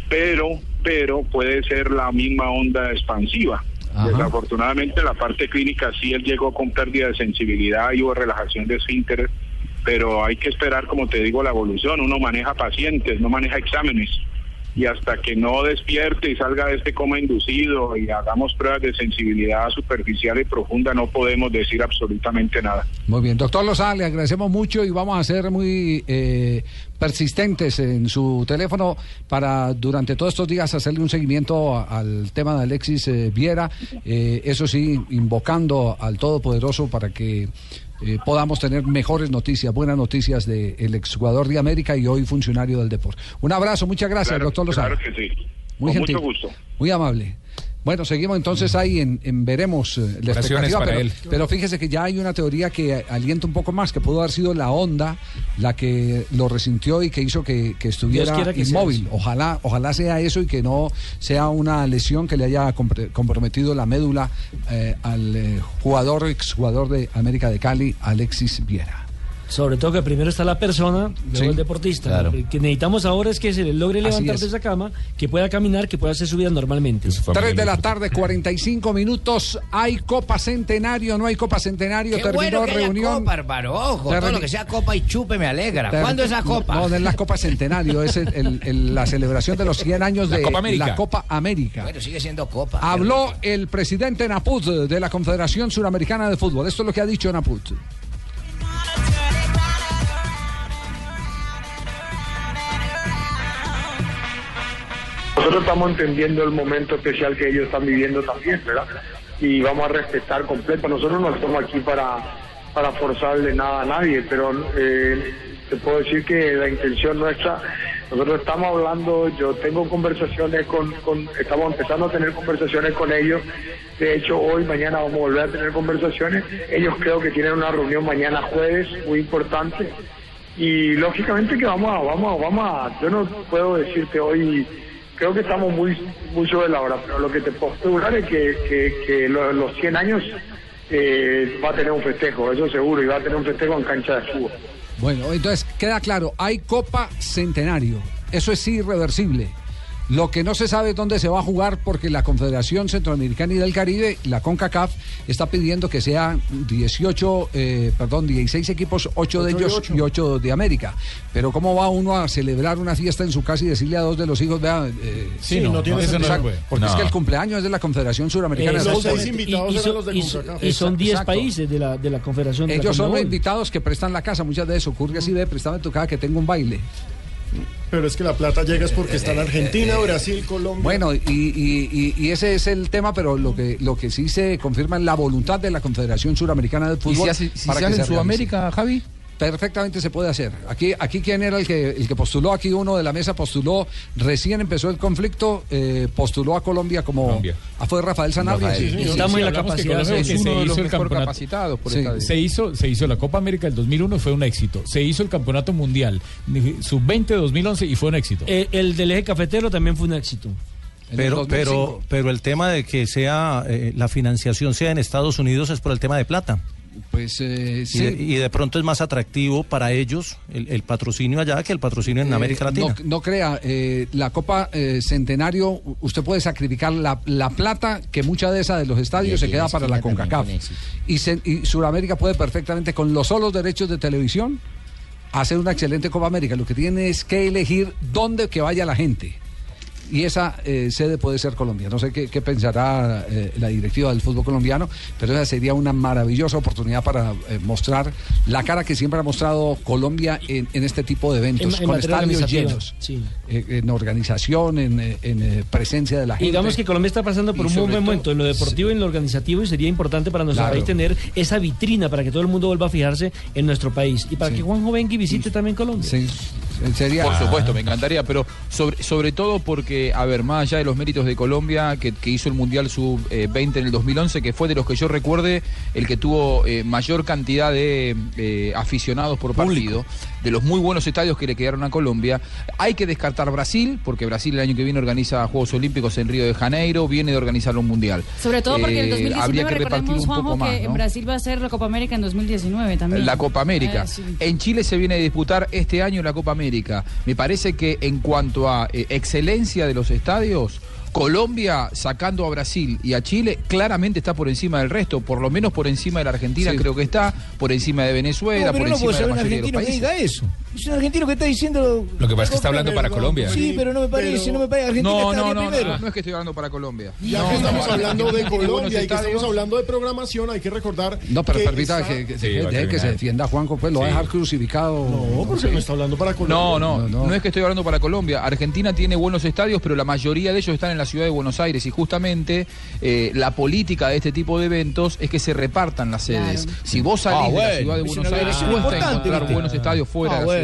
pero, pero puede ser la misma onda expansiva. Desafortunadamente en la parte clínica sí él llegó con pérdida de sensibilidad y hubo relajación de esfínteres, pero hay que esperar, como te digo, la evolución. Uno maneja pacientes, no maneja exámenes. Y hasta que no despierte y salga de este coma inducido y hagamos pruebas de sensibilidad superficial y profunda, no podemos decir absolutamente nada. Muy bien, doctor Lozada, le agradecemos mucho y vamos a ser muy eh, persistentes en su teléfono para durante todos estos días hacerle un seguimiento al tema de Alexis eh, Viera, eh, eso sí, invocando al Todopoderoso para que eh, podamos tener mejores noticias, buenas noticias del exjugador de América y hoy funcionario del deporte. Un abrazo, muchas gracias, Claro- doctor Lozada. Claro que sí. Muy Con gentil. mucho gusto. Muy amable. Bueno, seguimos entonces ahí en, en veremos eh, la expectativa, para pero, él. pero fíjese que ya hay una teoría que alienta un poco más, que pudo haber sido la onda la que lo resintió y que hizo que, que estuviera que inmóvil. Ojalá, ojalá sea eso y que no sea una lesión que le haya compre- comprometido la médula eh, al eh, jugador, exjugador de América de Cali, Alexis Viera. Sobre todo que primero está la persona, luego Sí, el deportista. claro. Lo que necesitamos ahora es que se le logre levantar es. de esa cama, que pueda caminar, que pueda hacer su vida normalmente. 3 de la tarde, 45 minutos. Hay Copa Centenario, no hay Copa Centenario. Qué terminó bueno que haya reunión. copa, hermano. Ojo, todo Termi- lo que sea copa y chupe me alegra. ¿Cuándo es la copa? No, no es la Copa Centenario, es el- el- el- la celebración de los 100 años La de Copa América. la Copa América. Bueno, sigue siendo copa. Habló el presidente Naput de la Confederación Suramericana de Fútbol. Esto es lo que ha dicho Naput. Nosotros estamos entendiendo el momento especial que ellos están viviendo también, ¿verdad? Y vamos a respetar completo. Nosotros no estamos aquí para, para forzarle nada a nadie, pero eh, te puedo decir que la intención nuestra, nosotros estamos hablando, yo tengo conversaciones con, con, estamos empezando a tener conversaciones con ellos. De hecho, hoy, mañana vamos a volver a tener conversaciones. Ellos creo que tienen una reunión mañana jueves muy importante y lógicamente que vamos a, vamos a, vamos a, yo no puedo decirte hoy, creo que estamos muy, muy sobre la hora, pero lo que te puedo asegurar es que, que, que lo- los 100 años eh, va a tener un festejo, eso seguro, y va a tener un festejo en cancha de fútbol. Bueno, entonces queda claro, hay Copa Centenario. Eso es irreversible. Lo que no se sabe es dónde se va a jugar porque la Confederación Centroamericana y del Caribe, la CONCACAF, está pidiendo que sean 18, eh, perdón, 16 equipos, 8 de Ocho y ellos ocho. y 8 de América. Pero ¿cómo va uno a celebrar una fiesta en su casa y decirle a dos de los hijos, vea, eh, Sí, no, no tiene no. Porque es No. que el cumpleaños es de la Confederación Suramericana Eh, de los Fútbol. seis invitados Y- y eran son- los de y son- CONCACAF. y son 10 Exacto. países de la, de la Confederación de la Ellos son los invitados que prestan la casa, muchas veces ocurre así, ve, préstame tu casa que tengo un baile. Pero es que la plata llega es porque está en Argentina, Brasil, Colombia. Bueno, y, y- y- y ese es el tema, pero lo que lo que sí se confirma es la voluntad de la Confederación Suramericana de ¿Y Fútbol. si, hace, si para se que hace en. Sudamérica, Javi? Perfectamente se puede hacer. Aquí, aquí quién era el que el que postuló, aquí uno de la mesa postuló, recién empezó el conflicto, eh, postuló a Colombia como ah, fue Rafael Sanabria. Sí, Sí. Estamos en la capacidad Colombia de- que es se uno de los hizo el mejor campeonato. capacitados por Sí, esta se hizo, se hizo la Copa América del 2001 fue un éxito. Se hizo el Campeonato Mundial sub-20 de 2011 y fue un éxito. Eh, el del eje cafetero también fue un éxito. Pero, pero, pero el tema de que sea eh, la financiación sea en Estados Unidos es por el tema de plata. Pues eh, Y, sí. de, y de pronto es más atractivo para ellos el, el patrocinio allá que el patrocinio en Eh, América Latina. No, no crea, eh, la Copa eh, Centenario, usted puede sacrificar la, la plata que mucha de esa de los estadios Y se queda para la CONCACAF. con. Y, se- y Sudamérica puede perfectamente, con los solos derechos de televisión, hacer una excelente Copa América. Lo que tiene es que elegir dónde que vaya la gente. Y esa eh, sede puede ser Colombia. No sé qué, qué pensará eh, la directiva del fútbol colombiano, pero esa sería una maravillosa oportunidad para eh, mostrar la cara que siempre ha mostrado Colombia en, en este tipo de eventos, En- en con estadios llenos, sí. en organización, en, en, presencia de la gente. Digamos que Colombia está pasando por Y un buen momento en lo deportivo y en lo organizativo y sería importante para nuestro Claro. país tener esa vitrina para que todo el mundo vuelva a fijarse en nuestro país y para que Juanjo venga y visite también Colombia. Sería... Por supuesto, me encantaría, pero sobre, sobre todo porque, a ver, más allá de los méritos de Colombia, que, que hizo el Mundial Sub-20 en el 2011, que fue de los que yo recuerde el que tuvo eh, mayor cantidad de eh, aficionados por partido, de los muy buenos estadios que le quedaron a Colombia, hay que descartar Brasil, porque Brasil el año que viene organiza Juegos Olímpicos en Río de Janeiro, viene de organizar un Mundial. Sobre todo porque en el Eh, 2019 habría que repartir un Juanjo, poco más, que en ¿no? Brasil va a ser la Copa América en 2019 también. La Copa América. Eh, sí. En Chile se viene a disputar este año la Copa América. Me parece que en cuanto a eh, excelencia de los estadios, Colombia sacando a Brasil y a Chile claramente está por encima del resto, por lo menos por encima de la Argentina creo que está, por encima de Venezuela, No, por no encima de la mayoría de los que países. diga eso. Es un argentino que está diciendo. Lo que pasa es que está hablando para Colombia. Sí, pero no me parece, no me parece. Argentina No, estaría no, no, primero. no, no es que estoy hablando para Colombia. Ya No, que estamos no, hablando de Colombia y que estamos hablando de programación, hay que recordar. No, pero que permita está- que, Sí, se defienda Juanjo, pues lo va a dejar crucificado. No, porque no está hablando para Colombia. No, no, no, es que estoy hablando para Colombia. Argentina tiene buenos estadios, pero la mayoría de ellos están en la ciudad de Buenos Aires y justamente eh, la política de este tipo de eventos es que se repartan las sedes. Si vos salís Ah, de la bueno, ciudad de Buenos Aires, cuesta importante, encontrar buenos estadios fuera Ah, de la ciudad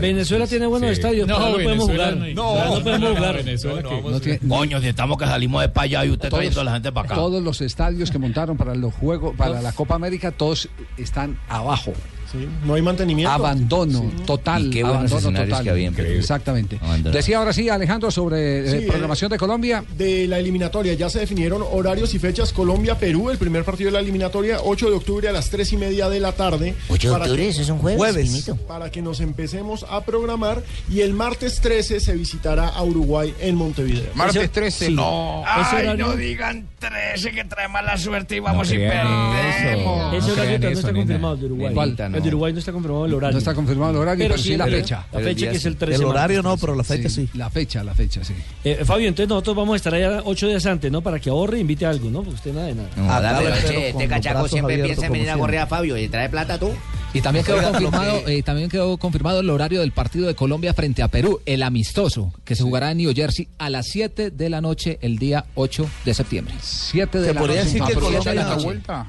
Venezuela tiene buenos Sí. estadios, pero no, podemos jugar. no. pero no podemos jugar. Venezuela No Coño, si estamos que salimos de para allá y usted Todos- trayendo a la gente para acá. Todos los estadios que montaron para los juegos, para la Copa América, todos están abajo. Sí, no hay mantenimiento. Abandono total. Y qué buenos abandono total. que había. Exactamente. Decía ahora sí, Alejandro, sobre eh, Sí, programación de Colombia. de la eliminatoria. Ya se definieron horarios y fechas. Colombia-Perú, el primer partido de la eliminatoria, 8 de octubre a las 3 y media de la tarde. 8 de Para octubre, que- eso es un jueves. Jueves. Para que nos empecemos a programar. Y el martes 13 se visitará a Uruguay en Montevideo. Martes Ese- 13, sí. no. Ese Ay, no digan 13 que trae mala suerte y vamos y perdemos. Ese No eso, está confirmado de Uruguay. El de Uruguay no está confirmado el horario. No está confirmado el horario, pero, sí la fecha. La fecha que es el 13 El horario no, pero la fecha sí. La fecha, la fecha, sí. Eh, Fabio, entonces nosotros vamos a estar allá ocho días antes, ¿no? Para que ahorre e invite a algo, ¿no? Porque usted nada de nada. No, Acá dale, lo che, este cachaco siempre piensa en venir a correr a Fabio y trae plata tú. Y también quedó confirmado, eh, también quedó confirmado el horario del partido de Colombia frente a Perú, el amistoso, que se jugará en New Jersey a las 7 de la noche el día 8 de septiembre. 7 de Se la podría noche. decir que Colombia la vuelta.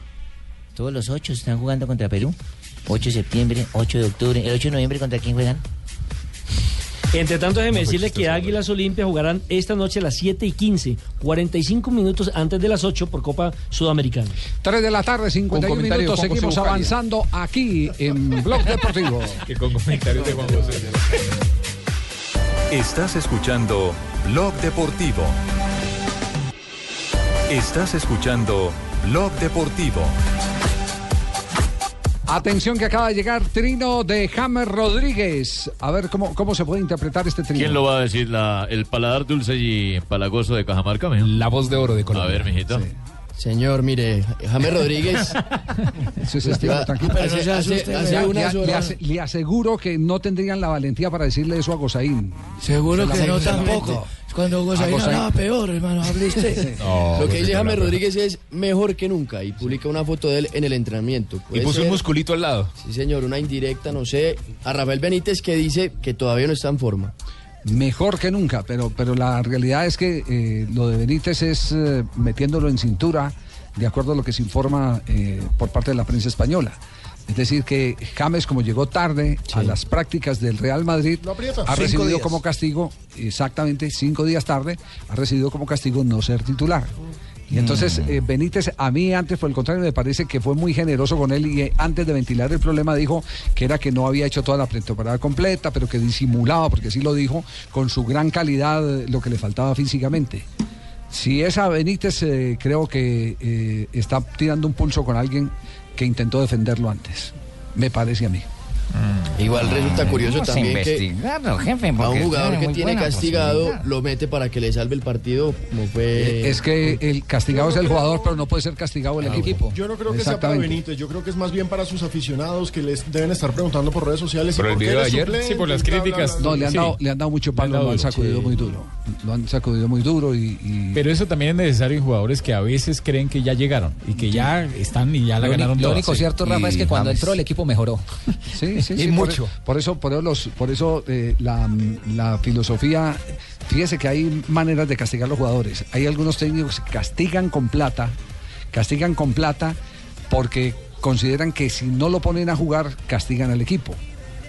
Todos los ocho están jugando contra Perú. 8 de septiembre, 8 de octubre. ¿El 8 de noviembre contra quién juegan? Entre tanto, déjeme decirle que Águilas Olimpia jugarán esta noche a las 7 y 15, 45 minutos antes de las 8 por Copa Sudamericana. 3 de la tarde, 51 Con comentario de minutos. Seguimos avanzando aquí en Blog Deportivo. Que con comentarios de Juan José. Estás escuchando Blog Deportivo. Estás escuchando Blog Deportivo. Atención que acaba de llegar Trino de James Rodríguez. A ver cómo, cómo se puede interpretar este trino. ¿Quién lo va a decir? La, el paladar dulce y empalagoso de Cajamarca, mijo. La voz de oro de Colombia. A ver, mijito. Señor, mire, James Rodríguez. Sí, sí, Esteban, Va- tranquilo. hace- hace Le- aseguro que no tendrían la valentía para decirle eso a Gozaín. Seguro que no tampoco. Cuando Gozaín Gozaín. hablaba peor, hermano, hable usted. No, Lo que dice James Rodríguez es mejor que nunca y publica una foto de él en el entrenamiento. Y puso un musculito al lado. Sí, señor, una indirecta, no sé, a Rafael Benítez que dice que todavía no está en forma. Mejor que nunca, pero, pero la realidad es que eh, lo de Benítez es eh, metiéndolo en cintura, de acuerdo a lo que se informa eh, por parte de la prensa española. Es decir, que James, como llegó tarde a las prácticas del Real Madrid, ha recibido días. como castigo, exactamente cinco días tarde, ha recibido como castigo no ser titular. Y entonces eh, Benítez, a mí antes por el contrario me parece que fue muy generoso con él y eh, antes de ventilar el problema dijo que era que no había hecho toda la pretemporada completa, pero que disimulaba, porque sí lo dijo, con su gran calidad eh, lo que le faltaba físicamente. Si es a Benítez, eh, creo que eh, está tirando un pulso con alguien que intentó defenderlo antes. Me parece a mí. Igual resulta curioso Vamos también que jefe, a un jugador que tiene castigado lo mete para que le salve el partido, como fue... Eh, es que el castigado es el jugador, pero no puede ser castigado el equipo. Yo no creo que sea para. Benítez, yo creo que es más bien para sus aficionados que les deben estar preguntando por redes sociales. Por ¿y el qué video de ayer, suplente? sí, por las críticas. No, le han, Sí. dado, le han dado mucho palo, lo han sacudido sí. muy duro. Lo han sacudido muy duro y... y- Pero eso también es necesario en jugadores que a veces creen que ya llegaron y que ya están y ya la Lo, ganaron lo único cierto, Rafa, es que cuando entró el equipo mejoró. Sí, sí, Y sí, mucho. Por, por eso, por eso, los- por eso eh, la, la filosofía, fíjese que hay maneras de castigar a los jugadores. Hay algunos técnicos que castigan con plata, castigan con plata porque consideran que si no lo ponen a jugar, castigan al equipo.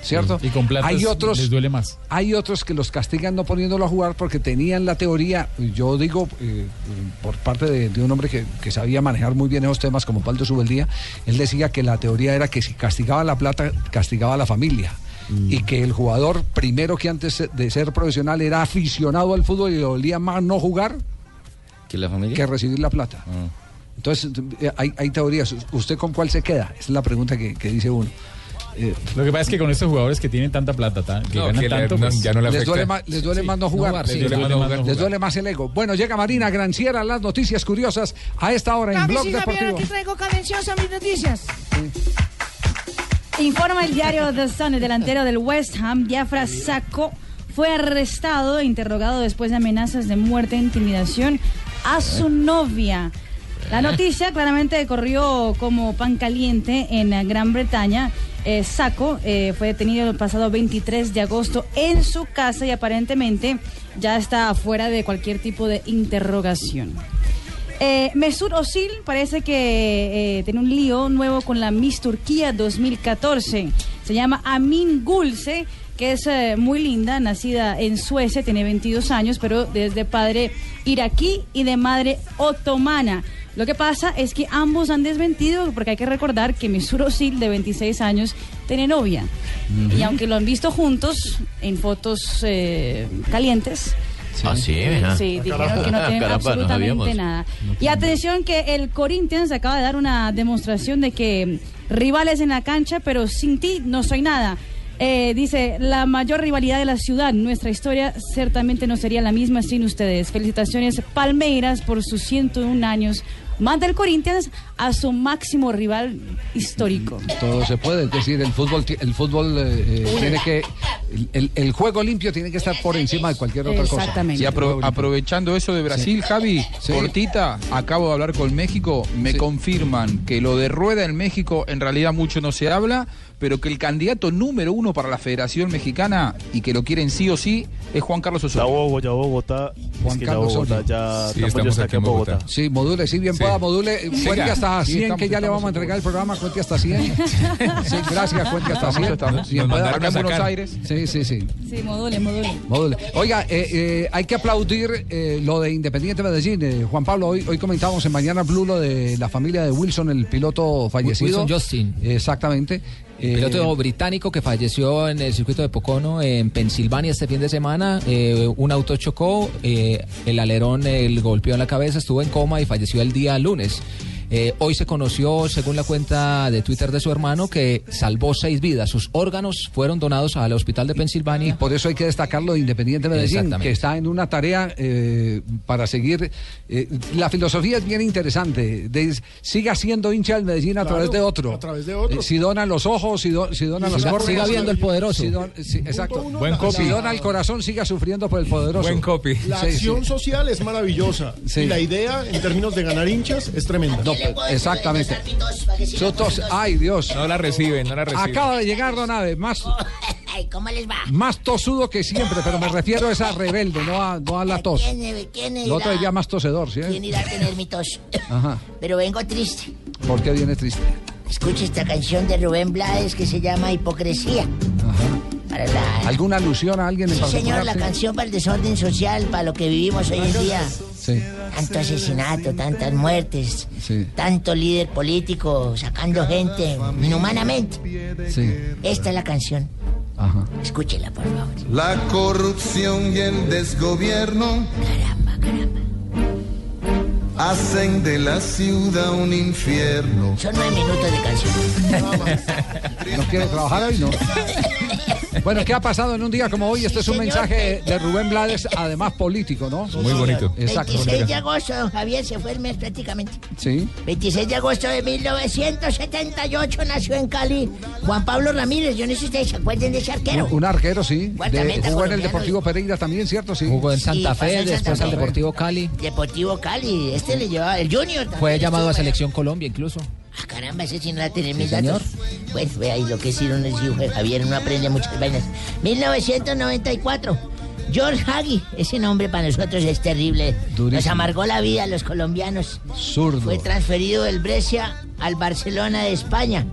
¿Cierto? Y con plata hay otros, les duele más. Hay otros que los castigan no poniéndolo a jugar porque tenían la teoría, yo digo, eh, por parte de, de un hombre que, que sabía manejar muy bien esos temas como Paldo Subeldía, él decía que la teoría era que si castigaba la plata, castigaba a la familia. Y que el jugador, primero que antes de ser profesional, era aficionado al fútbol y le dolía más no jugar ¿Que la familia? que recibir la plata. Entonces, eh, hay, hay teorías. ¿Usted con cuál se queda? Esa es la pregunta que, que dice uno. Eh, Lo que pasa es que con estos jugadores que tienen tanta plata, ta- que No, ganan que tanto, pues, ya no le les afecta. duele, más, les duele Sí, más no jugar. sí, les, les duele, más no les jugar. duele más el ego. Bueno, llega Marina Granciera, las noticias curiosas a esta hora en Blog Deportivo. aquí traigo cadenciosa mis noticias. Informa el diario The Sun, el delantero del West Ham, Diafra Sacco, fue arrestado e interrogado después de amenazas de muerte e intimidación a su novia. La noticia claramente corrió como pan caliente en Gran Bretaña. Eh, Sacco eh, fue detenido el pasado 23 de agosto en su casa y aparentemente ya está fuera de cualquier tipo de interrogación. Eh, Mesut Özil parece que eh, tiene un lío nuevo con la Miss Turquía 2014. Se llama Amin Gulse, que es eh, muy linda, nacida en Suecia, tiene 22 años, pero es de padre iraquí y de madre otomana. Lo que pasa es que ambos han desmentido, porque hay que recordar que Mesut Özil, de 26 años, tiene novia. Y aunque lo han visto juntos en fotos eh, calientes, Ah, sí, mira. Sí, dijeron que no tienen Caramba, no absolutamente nada. Y atención que el Corinthians acaba de dar una demostración de que rivales en la cancha, pero sin ti no soy nada. Eh, dice, la mayor rivalidad de la ciudad, nuestra historia ciertamente no sería la misma sin ustedes. Felicitaciones Palmeiras por sus 101 años. Manda el Corinthians a su máximo rival histórico. Todo se puede, es decir, el fútbol, el fútbol eh, eh, tiene que, el, juego limpio tiene que estar por encima de cualquier otra cosa. Exactamente. Y apro- aprovechando eso de Brasil, Javi, cortita, acabo de hablar con México, me confirman que lo de Rueda en México en realidad mucho no se habla, pero que el candidato número uno para la Federación Mexicana y que lo quieren sí o sí es Juan Carlos Osorio. Ya Bogotá. Juan es que ya Carlos Bogotá, ya Sí, estamos, aquí en Bogotá. Sí, module, sí, bien pueda, module. Cuente hasta Sí, 100, estamos- que ya le vamos a en entregar el programa. Cuente hasta 100. Sí, gracias, cuente hasta 100. Estamos- Bien nos pueda. mandaron a Buenos. Aires. Sí, sí, sí. Sí, module, module. Module. Oiga, eh, eh, hay que aplaudir eh, lo de Independiente Medellín. Eh, Juan Pablo, hoy, hoy comentábamos en Mañana Blue lo de la familia de Wilson, el piloto fallecido. Wilson Justin. Exactamente. Eh, Piloto británico que falleció en el circuito de Pocono, en Pensilvania, este fin de semana. Eh, un auto chocó, eh, el alerón el golpeó en la cabeza, estuvo en coma y falleció el día lunes. Eh, hoy se conoció, según la cuenta de Twitter de su hermano, que salvó seis vidas. Sus órganos fueron donados al hospital de Pensilvania. Por eso hay que destacarlo de Independiente Medellín, que está en una tarea eh, para seguir. eh, la filosofía es bien interesante. de- siga siendo hincha del Medellín a Claro, través de otro. a través de otro. Eh, si donan los ojos, si, do- si donan Siga- las córneas. siga viendo el poderoso. si don- sí, exacto. Buen copy. Si dona el corazón, siga sufriendo por el poderoso. Buen copy. La Sí, acción sí. social es maravillosa. Sí. Y la idea, en términos de ganar hinchas, es tremenda. No, exactamente. Sotos, ay Dios. No la reciben, no la reciben. Acaba de llegar Don Ave, más, Ay, ¿cómo les va? más tosudo que siempre, pero me refiero a esa rebelde, no a, no a la tos. ¿Quién, quién El otro irá- más tosedor, ¿sí? quién irá a tener mi tos? Ajá. Pero vengo triste. ¿Por qué viene triste? Escuche esta canción de Rubén Blades que se llama Hipocresía. Para la... ¿Alguna alusión a alguien en Sí, particular? señor, la canción para el desorden social, para lo que vivimos hoy en día. Sí, Tanto asesinato, tantas muertes, sí, tanto líder político sacando gente inhumanamente. sí. Esta es la canción. Ajá. Escúchela, por favor. La corrupción y el desgobierno hacen de la ciudad un infierno. Son nueve minutos de canción. ¿No quiere trabajar hoy? No. Bueno, ¿qué ha pasado en un día como hoy? Este es un señor. mensaje de Rubén Blades, además político, ¿no? Muy bonito. Exacto. 26 de agosto, don Javier, se fue el mes prácticamente. Sí. 26 de agosto de 1978 nació en Cali Juan Pablo Ramírez. Yo no sé si ustedes se acuerdan de ese arquero. Un arquero, sí. De- jugó en el. Deportivo Pereira también, ¿cierto? Sí. Jugó en Santa Fe, en Santa después al. Deportivo Cali. Deportivo Cali. Este le llevaba el Junior. también Fue llamado a Selección Colombia incluso. Ah, caramba, ese sí no la tiene mis señor. datos. Bueno, ve ahí lo que sí no les dijo Javier, uno aprende muchas vainas. 1994. George Hagi, ese nombre para nosotros es terrible. Nos Durísimo. amargó la vida a los colombianos. Zurdo. Fue transferido del Brescia al Barcelona de España,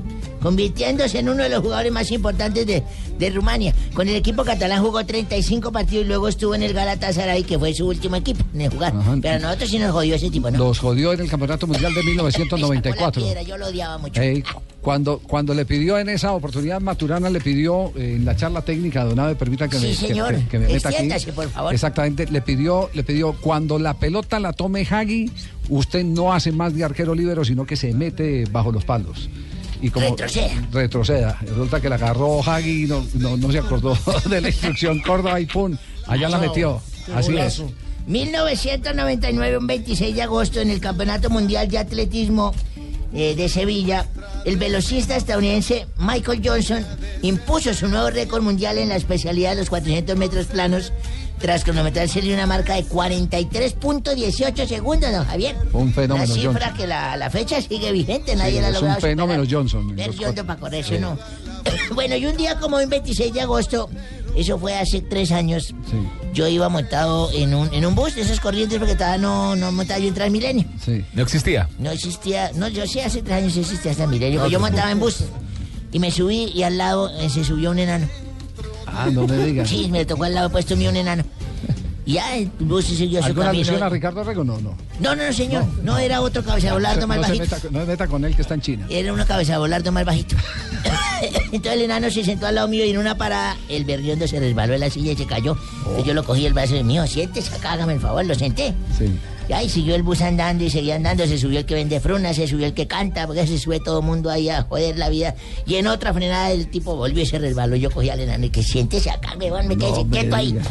convirtiéndose en uno de los jugadores más importantes de, de Rumania. Con el equipo catalán jugó 35 partidos y luego estuvo en el Galatasaray, que fue su último equipo en el jugar. Ajá. Pero a nosotros sí nos jodió ese tipo, ¿no? Los jodió en el Campeonato Mundial de La 1994. piedra, yo lo odiaba mucho. Ey, cuando, cuando le pidió en esa oportunidad, Maturana le pidió eh, en la charla técnica, don Ave, permita que Sí, me, señor. que- que me meta aquí. Por favor. Exactamente, le pidió, le pidió, cuando la pelota la tome Hagi, usted no hace más de arquero libero, sino que se mete bajo los palos. Y como Retroceda. retroceda. Resulta que la agarró Hagi y no, no, no se acordó de la instrucción Córdoba y pum, allá la metió. Así es. 1999, un 26 de agosto, en el Campeonato Mundial de Atletismo eh, de Sevilla, el velocista estadounidense Michael Johnson impuso su nuevo récord mundial en la especialidad de los 400 metros planos tras cronometrarse de una marca de 43.18 segundos, don Javier. Un fenómeno, La cifra Johnson. que la, la fecha sigue vigente, nadie Sí, la ha es un logrado superar. fenómeno Johnson. en Ver los Johnson cuatro- para correrse, Sí. ¿no? bueno, y un día como el 26 de agosto, eso fue hace tres años, Sí, yo iba montado en un, en un bus de esos corrientes porque todavía no, no montaba yo en Transmilenio. sí. No existía. No existía, no, yo sí hace tres años existía Transmilenio, Ah, pero yo montaba en bus. Y me subí y al lado eh, se subió un enano. Ah, no me digas. Sí, me tocó al lado puesto mío un enano. Ya el bus siguió su ¿Alguna camino. alusión a Ricardo Rego? No, no. No, no, señor. No, era otro cabezabolardo más no, se bajito. meta, no se meta con él que está en China. Era una cabeza volardo más bajito. Entonces el enano se sentó al lado mío y en una parada el berriondo se resbaló en la silla y se cayó. Yo lo cogí el brazo y mío, siéntese acá, hágame el favor, lo senté. Sí. Y ahí siguió el bus andando y seguía andando, se subió el que vende frunas, se subió el que canta, porque se sube todo el mundo ahí a joder la vida. Y en otra frenada el tipo volvió y se resbaló. Yo cogí al enano y que siéntese acá, weón, me quedé No quieto ahí.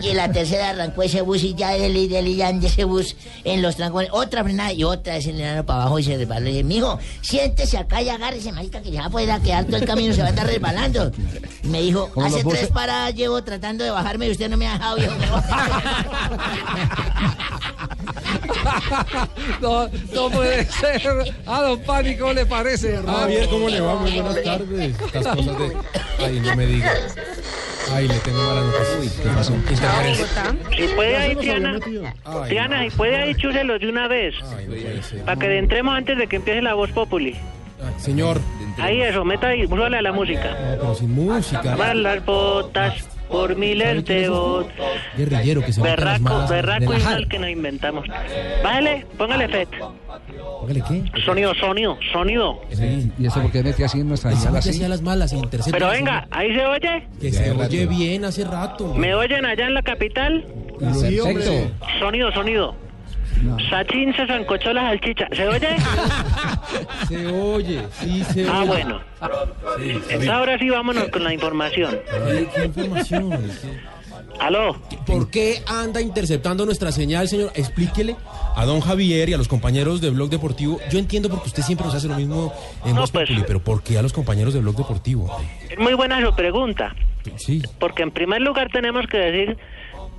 Y en la tercera arrancó ese bus y ya él y de ese bus en los trancones. Otra frenada y otra vez el enano para abajo y se resbaló. Y dije, mijo, siéntese acá y agárrese, marica, que ya poder quedar todo el camino, se va a estar resbalando. Y me dijo, hace tres paradas llevo tratando de bajarme y usted no me ha dejado, viejo. No, no puede ser. A don Pani, ¿cómo le parece, hermano? Javier, ¿cómo le va? Muy buenas tardes. Estas cosas de. Ay, no me diga. Ay, le tengo malas noticias. ¿Qué pasó? Interferencia. Si puede ahí, Diana, no. si puede ahí, chúselos de una vez. Para que entremos antes de que empiece la voz populi. Ay, Señor. Ahí eso, meta ahí, súbale a la música. No, pero sin música. Las botas por miles de botas. Guerrillero que se Berraco, malas. berraco mal que nos inventamos. Bájale, póngale efecto. Póngale, ¿qué? Sonido, sonido, sonido. Sí. ¿Y eso por qué mete así en nuestra señal así? las malas y intercepta. Pero venga, ahí se oye. Que se oye bien hace rato. ¿Me oyen allá en la capital? Sí, hombre. Sonido, sonido. Sachin se zancochó la salchicha. ¿Se oye? Se oye, sí se Ah, oye. bueno. Sí, Entonces ahora sí vámonos con la información. ¿Qué, qué información? ¿Qué- Aló. ¿Por qué anda interceptando nuestra señal, señor? Explíquele a don Javier y a los compañeros de Blog Deportivo. Yo entiendo porque usted siempre nos hace lo mismo en No, pues- pues. pero ¿por qué a los compañeros de Blog Deportivo? Es muy buena su pregunta. Sí. Porque en primer lugar tenemos que decir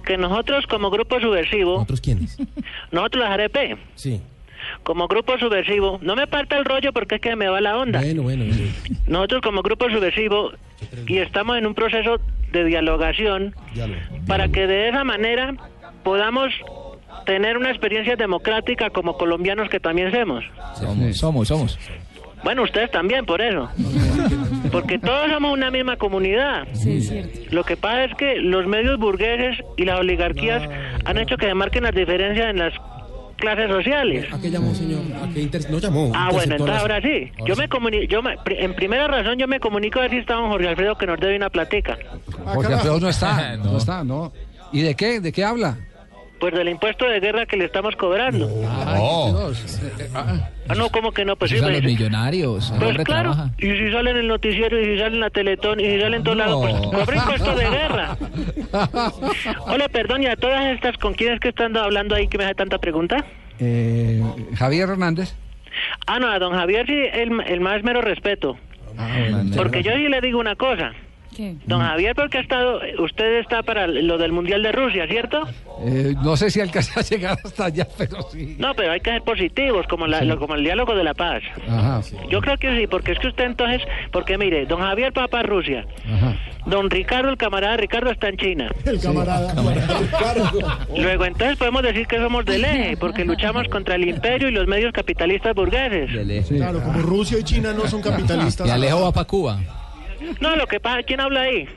que nosotros como grupo subversivo, ¿Otros quiénes? nosotros las ARP, Sí. como grupo subversivo, no me parta el rollo porque es que me va la onda. Bueno, bueno. Nosotros como grupo subversivo y estamos en un proceso de dialogación Diálogo. para que de esa manera podamos tener una experiencia democrática como colombianos que también somos. Somos, somos, somos. Bueno, ustedes también, por eso. Porque todos somos una misma comunidad. Sí, es cierto. Lo que pasa es que los medios burgueses y las oligarquías han hecho que se marquen las diferencias en las clases sociales. ¿A qué llamó, señor? ¿A qué inter... No llamó. Ah, bueno, entonces ahora sí. Yo me comunico, yo me- en primera razón yo me comunico a ver si está don Jorge Alfredo que nos debe una platica. Jorge Alfredo no está, no está, no. ¿Y de qué? ¿De qué habla? Pues del impuesto de guerra que le estamos cobrando. Oh. Ah, no, ¿cómo que no? Pues sí, Pues a los millonarios, pues claro, trabaja. y si sale en el noticiero, y si sale en la Teletón, y si sale en todos lados, pues cobra impuesto de guerra. Hola, perdón, y a todas estas, ¿con quién es que están hablando ahí que me hace tanta pregunta? Eh, Javier Hernández. Ah, no, a don Javier sí, el, el más mero respeto. Porque yo sí le digo una cosa. ¿Qué? Don Javier, porque ha estado, usted está para lo del Mundial de Rusia, ¿cierto? Eh, no sé si alcanza a llegar hasta allá, pero sí. No, pero hay que ser positivos, como, la, lo- como el diálogo de la paz. Ajá. Yo creo que sí, porque es que usted entonces, porque mire, don Javier va para Rusia, Ajá. don Ricardo, el camarada Ricardo está en China. El camarada. Luego entonces podemos decir que somos del eje, porque luchamos contra el imperio y los medios capitalistas burgueses. Claro, como Rusia y China no son capitalistas. Y Alejo va para Cuba. No, lo que pasa, ¿quién habla ahí?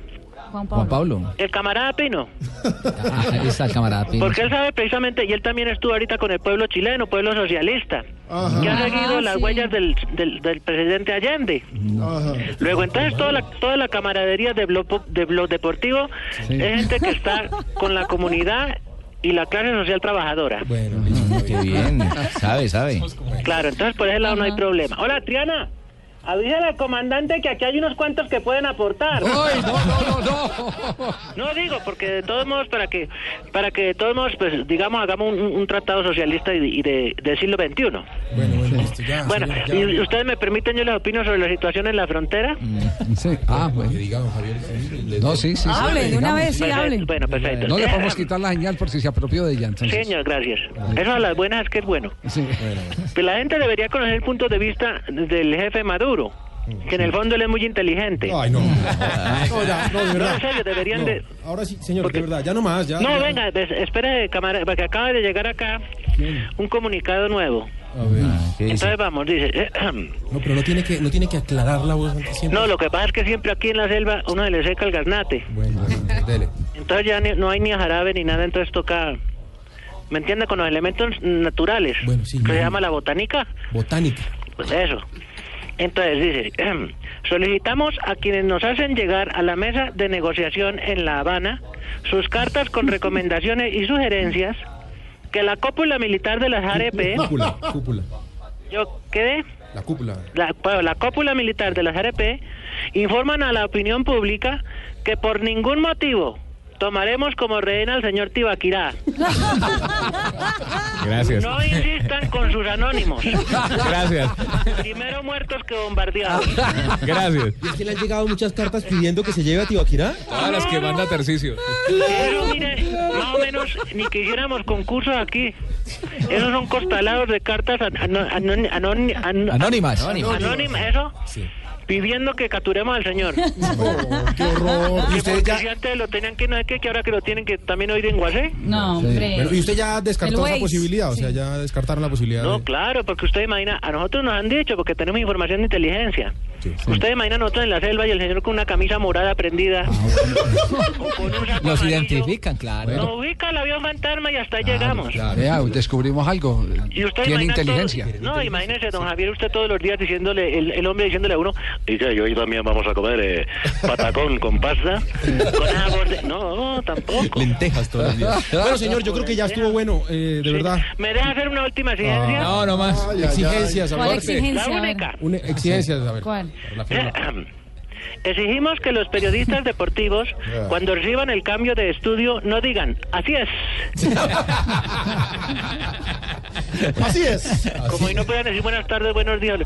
Juan Juan Pablo. El camarada Pino. Ah, ahí está el camarada Pino. Porque él sabe precisamente, y él también estuvo ahorita con el pueblo chileno, pueblo socialista, Ajá. que ha Ajá, seguido las sí. huellas del, del, del presidente Allende. Ajá. Luego, entonces, toda la, toda la camaradería de Blog, de Blog Deportivo Sí. es gente que está con la comunidad y la clase social trabajadora. Bueno, Qué bien. Sabe, sabe. Claro, entonces por ese lado no hay problema. Hola, Triana. Avísale al comandante que aquí hay unos cuantos que pueden aportar. ¡Ay, no, no, no, no! No digo, porque de todos modos, para que, para que de todos modos, pues, digamos, hagamos un, un tratado socialista y, y de, del siglo XXI. Bueno, bueno, listo, ya. Bueno, señor, ya. y ustedes me permiten, yo les opino sobre la situación en la frontera. Sí. Ah, bueno. Javier. No, sí, sí. sí. Hable, de una vez sí Perfecto, hable. Bueno, perfecto. No le Eh, podemos quitar la señal por si se apropió de ella, entonces. Señor, gracias. Eso a las buenas es que es bueno. Sí. Pues la gente debería conocer el punto de vista del jefe Maduro, que en el fondo él es muy inteligente. Ay, no. No, ya, no, de No, verdad. en serio, deberían No, de... Ahora sí, señor, de verdad, ya no más, ya. No, ya. venga, des- espere, camarada, porque acaba de llegar acá un comunicado nuevo. A ver. Entonces vamos, dice... No, pero no tiene que, no tiene que aclarar la voz antes siempre. No, lo que pasa es que siempre aquí en la selva uno se le seca el garnate. Bueno, bueno, dele. Entonces ya ni- no hay ni jarabe ni nada, entonces toca... ¿Me entiende? Con los elementos naturales. Bueno, sí, que se ya. llama la botánica. Botánica. Pues eso. Entonces dice, solicitamos a quienes nos hacen llegar a la mesa de negociación en La Habana sus cartas con recomendaciones y sugerencias que la cúpula militar de las ARP, Cúpula, cúpula. yo quedé, La cúpula. la, bueno, la cúpula militar de las ARP informan a la opinión pública que por ningún motivo tomaremos como rehén al señor Tibaquirá. Gracias. No insistan con sus anónimos. Gracias. Primero muertos que bombardeados. Gracias. ¿Y es que le han llegado muchas cartas pidiendo que se lleve a Tibaquirá? Todas las que manda Tercicio. Pero mire, más o menos ni que hiciéramos concursos aquí. Esos son costalados de cartas an- ano- anon- anon- an- Anónimas. Anónimas, eso. Pidiendo que capturemos al señor. qué horror. ¿Y usted ya, si antes lo tenían que no es que, que ahora que lo tienen que también oír en Guasé. No, hombre. bueno, ¿y usted ya descartó esa posibilidad? O sea, ya descartaron la posibilidad. No, de- claro, porque usted imagina, a nosotros nos han dicho, porque tenemos información de inteligencia. Usted imagina a nosotros en la selva y el señor con una camisa morada prendida. o con un saco Los amarillo. identifican, claro. Nos ubica el avión fantasma y hasta ahí llegamos. Vea, descubrimos algo. Y usted Tiene inteligencia. todo- no, imagínese, don Javier, usted todos los días diciéndole, el, el hombre diciéndole a uno, y que hoy también vamos a comer eh, patacón con pasta. Con agua de- No, tampoco. Lentejas todos los días. Bueno, señor, yo creo que ya estuvo bueno, eh, de verdad. ¿Me deja hacer una última exigencia? No, no más. Exigencias, a ¿Cuál ver. exigencia? La única. Una exigencias, a ver. ¿Cuál? Exigimos que los periodistas deportivos, cuando reciban el cambio de estudio, no digan, así es. Así es. Como hoy no puedan decir buenas tardes, buenos días.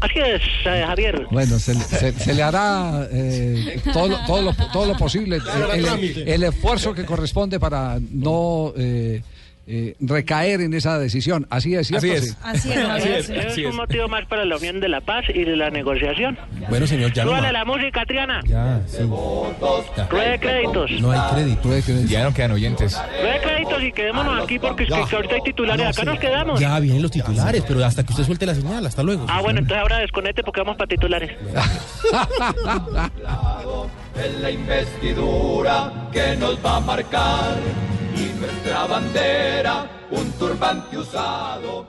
Así es, eh, Javier. Bueno, se, le- se- se le hará eh, todo, lo- todo, lo, todo lo posible, el, el esfuerzo que corresponde para no eh, eh, recaer en esa decisión. Así es, ¿cierto? Así es. Sí. Así es, Así es, así es un motivo más para la unión de la paz y de la negociación. Bueno, señor, ya no Súbale la música, Triana. Ya, sí. Rueda de créditos. No hay crédito. Ya no quedan oyentes. Rueda de créditos y quedémonos aquí porque es que, que ahorita hay titulares. No, Acá sí. nos quedamos. Ya vienen los titulares, pero hasta que usted suelte la señal, hasta luego. Ah, bueno, entonces ahora desconecte porque vamos para titulares. en la investidura que nos va a marcar y nuestra bandera un turbante usado